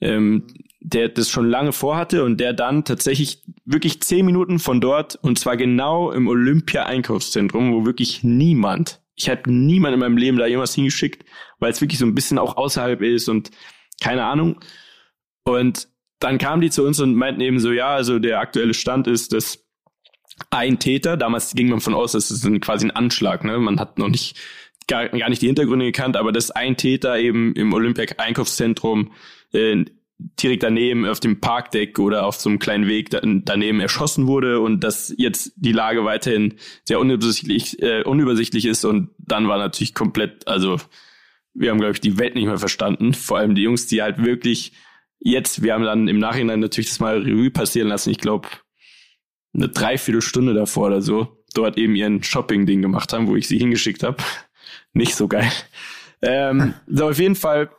A: ähm, der das schon lange vorhatte und der dann tatsächlich wirklich zehn Minuten von dort und zwar genau im Olympia-Einkaufszentrum, wo wirklich niemand, ich habe niemand in meinem Leben da jemals hingeschickt, weil es wirklich so ein bisschen auch außerhalb ist und keine Ahnung. Und dann kamen die zu uns und meinten eben so, ja, also der aktuelle Stand ist, dass ein Täter. Damals ging man von aus, das ist quasi ein Anschlag. Ne? Man hat noch nicht gar, gar nicht die Hintergründe gekannt, aber dass ein Täter eben im Olympia-Einkaufszentrum äh, direkt daneben auf dem Parkdeck oder auf so einem kleinen Weg daneben erschossen wurde und dass jetzt die Lage weiterhin sehr unübersichtlich, äh, unübersichtlich ist und dann war natürlich komplett, also wir haben, glaube ich, die Welt nicht mehr verstanden. Vor allem die Jungs, die halt wirklich jetzt, wir haben dann im Nachhinein natürlich das mal Revue passieren lassen. Ich glaube, eine Dreiviertelstunde davor oder so dort eben ihren Shopping-Ding gemacht haben, wo ich sie hingeschickt habe. Nicht so geil. Ähm, [laughs] so auf jeden Fall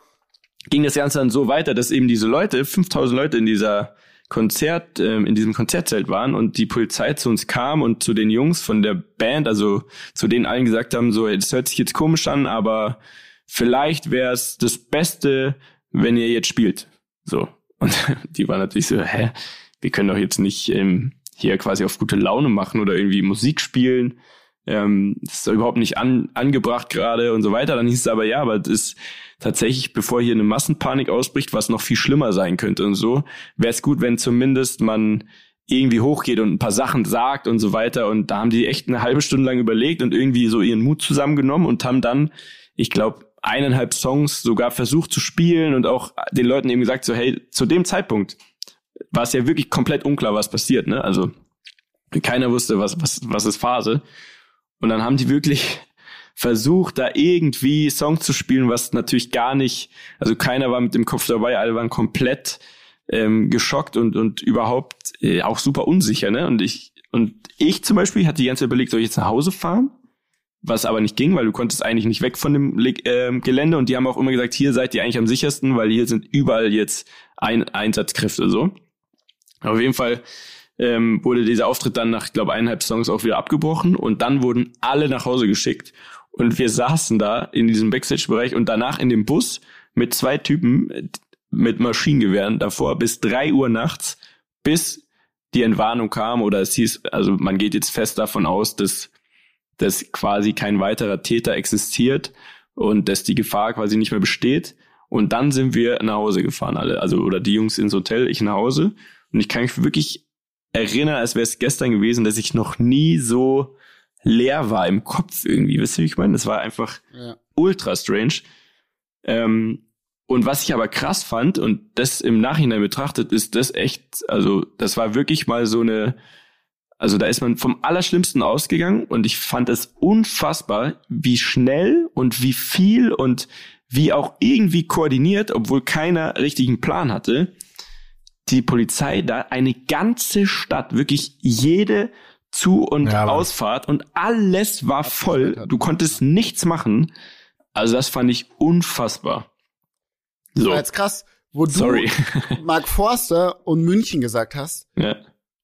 A: ging das Ganze dann so weiter, dass eben diese Leute, 5000 Leute in dieser Konzert, ähm, in diesem Konzertzelt waren und die Polizei zu uns kam und zu den Jungs von der Band, also zu denen allen gesagt haben, so, das hört sich jetzt komisch an, aber vielleicht wäre es das Beste, wenn ihr jetzt spielt. So. Und [laughs] die waren natürlich so, hä? Wir können doch jetzt nicht ähm, hier quasi auf gute Laune machen oder irgendwie Musik spielen. Ähm, das ist überhaupt nicht an, angebracht gerade und so weiter. Dann hieß es aber, ja, aber das ist tatsächlich, bevor hier eine Massenpanik ausbricht, was noch viel schlimmer sein könnte und so, wäre es gut, wenn zumindest man irgendwie hochgeht und ein paar Sachen sagt und so weiter. Und da haben die echt eine halbe Stunde lang überlegt und irgendwie so ihren Mut zusammengenommen und haben dann, ich glaube, eineinhalb Songs sogar versucht zu spielen und auch den Leuten eben gesagt, so, hey, zu dem Zeitpunkt war es ja wirklich komplett unklar, was passiert, ne? Also keiner wusste, was, was, was ist Phase. Und dann haben die wirklich [laughs] versucht, da irgendwie Songs zu spielen, was natürlich gar nicht, also keiner war mit dem Kopf dabei, alle waren komplett ähm, geschockt und, und überhaupt äh, auch super unsicher, ne? Und ich, und ich zum Beispiel hatte die ganze Zeit überlegt, soll ich jetzt nach Hause fahren? Was aber nicht ging, weil du konntest eigentlich nicht weg von dem äh, Gelände und die haben auch immer gesagt, hier seid ihr eigentlich am sichersten, weil hier sind überall jetzt ein Einsatzkräfte so. Auf jeden Fall ähm, wurde dieser Auftritt dann nach, glaube eineinhalb Songs auch wieder abgebrochen und dann wurden alle nach Hause geschickt und wir saßen da in diesem Backstage-Bereich und danach in dem Bus mit zwei Typen mit Maschinengewehren davor bis drei Uhr nachts, bis die Entwarnung kam oder es hieß, also man geht jetzt fest davon aus, dass, dass quasi kein weiterer Täter existiert und dass die Gefahr quasi nicht mehr besteht. Und dann sind wir nach Hause gefahren, alle, also oder die Jungs ins Hotel, ich nach Hause. Und ich kann mich wirklich erinnern, als wäre es gestern gewesen, dass ich noch nie so leer war im Kopf irgendwie. Wisst ihr, wie ich meine? Das war einfach ja. ultra strange. Ähm, und was ich aber krass fand, und das im Nachhinein betrachtet, ist das echt, also das war wirklich mal so eine, also da ist man vom Allerschlimmsten ausgegangen und ich fand es unfassbar, wie schnell und wie viel und wie auch irgendwie koordiniert, obwohl keiner richtigen Plan hatte, die Polizei da eine ganze Stadt, wirklich jede Zu- und
B: Ja,
A: Ausfahrt und alles war voll. Du konntest nichts machen. Also das fand ich unfassbar. So,
C: War jetzt krass, wo du
A: sorry. [laughs]
C: Mark Forster und München gesagt hast
A: ja,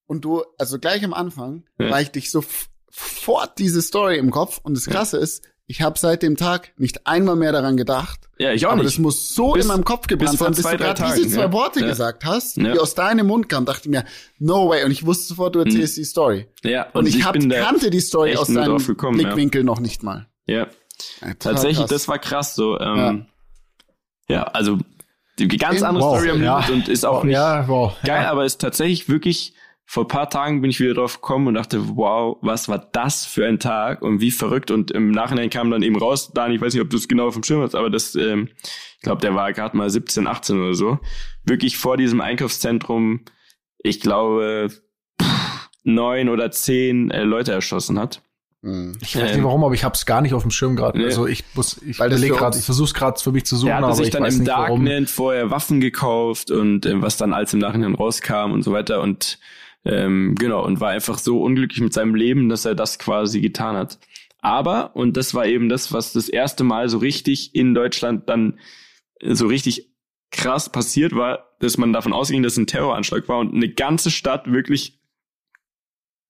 C: und du, also gleich am Anfang,
A: Ja.
C: war ich dich sofort diese Story im Kopf und das Krasse ist, ich habe seit dem Tag nicht einmal mehr daran gedacht.
A: ja, ich auch
C: aber
A: nicht.
C: das muss so
A: Bis-
C: in meinem Kopf gebrannt sein, bis
A: zwei,
C: du gerade diese zwei
A: ja.
C: Worte
A: Ja.
C: gesagt hast,
A: Ja.
C: die aus deinem Mund kamen, dachte ich mir, no way. Und ich wusste sofort, du erzählst die Story.
A: ja,
C: Und, ich, hab,
A: bin da
C: kannte die Story aus deinem
A: gekommen, ja.
C: Blickwinkel noch nicht mal.
A: Ja, tatsächlich,
C: krass.
A: das war krass so. Ähm, ja. also die ganz andere
B: Wow,
A: Story am
B: ja.
A: Und ist auch nicht
B: ja, wow.
A: geil,
B: Ja.
A: aber ist tatsächlich wirklich, vor ein paar Tagen bin ich wieder drauf gekommen und dachte, wow, was war das für ein Tag und wie verrückt. Und im Nachhinein kam dann eben raus, Dani, ich weiß nicht, ob du es genau auf dem Schirm hast, aber das, ähm, ich glaube, der war gerade mal 17, 18 oder so, wirklich vor diesem Einkaufszentrum, ich glaube, pff, neun oder zehn äh, Leute erschossen hat.
C: Mhm.
B: Ich weiß nicht warum, aber ich hab's gar nicht auf dem Schirm gerade.
A: Nee.
B: Also ich muss, ich überlege
C: für
B: gerade, ich versuch's gerade für mich zu suchen,
A: Der hatte sich
B: ich
A: dann im
B: warum.
A: Darknet vorher Waffen gekauft und äh, was dann als im Nachhinein rauskam und so weiter und ähm, genau und war einfach so unglücklich mit seinem Leben, dass er das quasi getan hat. Aber und das war eben das, was das erste Mal so richtig in Deutschland dann äh, so richtig krass passiert war, dass man davon ausging, dass es ein Terroranschlag war und eine ganze Stadt wirklich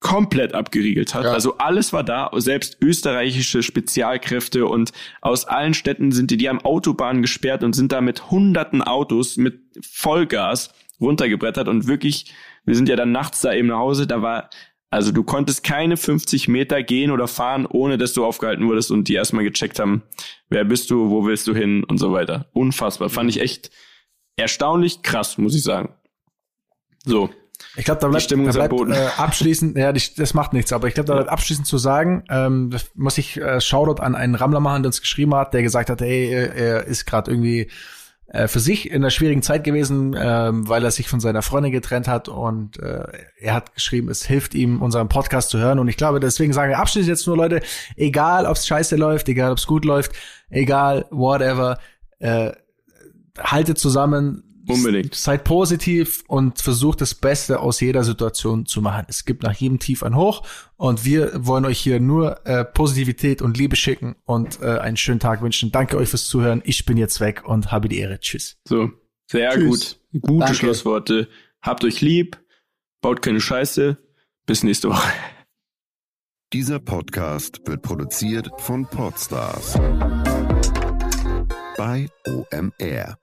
A: komplett abgeriegelt hat.
C: Ja.
A: Also alles war da, selbst österreichische Spezialkräfte und aus allen Städten sind die, die haben Autobahnen gesperrt und sind da mit hunderten Autos mit Vollgas runtergebrettert und wirklich, wir sind ja dann nachts da eben nach Hause, da war, also du konntest keine 50 Meter gehen oder fahren, ohne dass du aufgehalten wurdest und die erstmal gecheckt haben, wer bist du, wo willst du hin und so weiter. Unfassbar. Fand ich echt erstaunlich krass, muss ich sagen. So.
B: Ich glaube, da bleibt,
A: Stimmung
B: da bleibt
A: Boden.
B: äh, abschließend, ja, die, das macht nichts, aber ich glaube, da bleibt abschließend zu sagen, ähm, muss ich äh, Shoutout an einen Rammler machen, der uns geschrieben hat, der gesagt hat, ey, er, er ist gerade irgendwie äh, für sich in einer schwierigen Zeit gewesen, ähm, weil er sich von seiner Freundin getrennt hat und äh, er hat geschrieben, es hilft ihm, unseren Podcast zu hören. Und ich glaube, deswegen sage ich abschließend jetzt nur, Leute, egal, ob's scheiße läuft, egal, ob's gut läuft, egal, whatever, äh, haltet zusammen,
A: Unbedingt.
B: Seid positiv und versucht das Beste aus jeder Situation zu machen. Es gibt nach jedem Tief ein Hoch und wir wollen euch hier nur äh, Positivität und Liebe schicken und äh, einen schönen Tag wünschen. Danke euch fürs Zuhören. Ich bin jetzt weg und habe die Ehre. Tschüss.
A: So. Sehr
C: Tschüss.
A: gut. Gute
C: Danke.
A: Schlussworte. Habt euch lieb. Baut keine Scheiße. Bis nächste Woche.
E: Dieser Podcast wird produziert von Podstars bei OMR.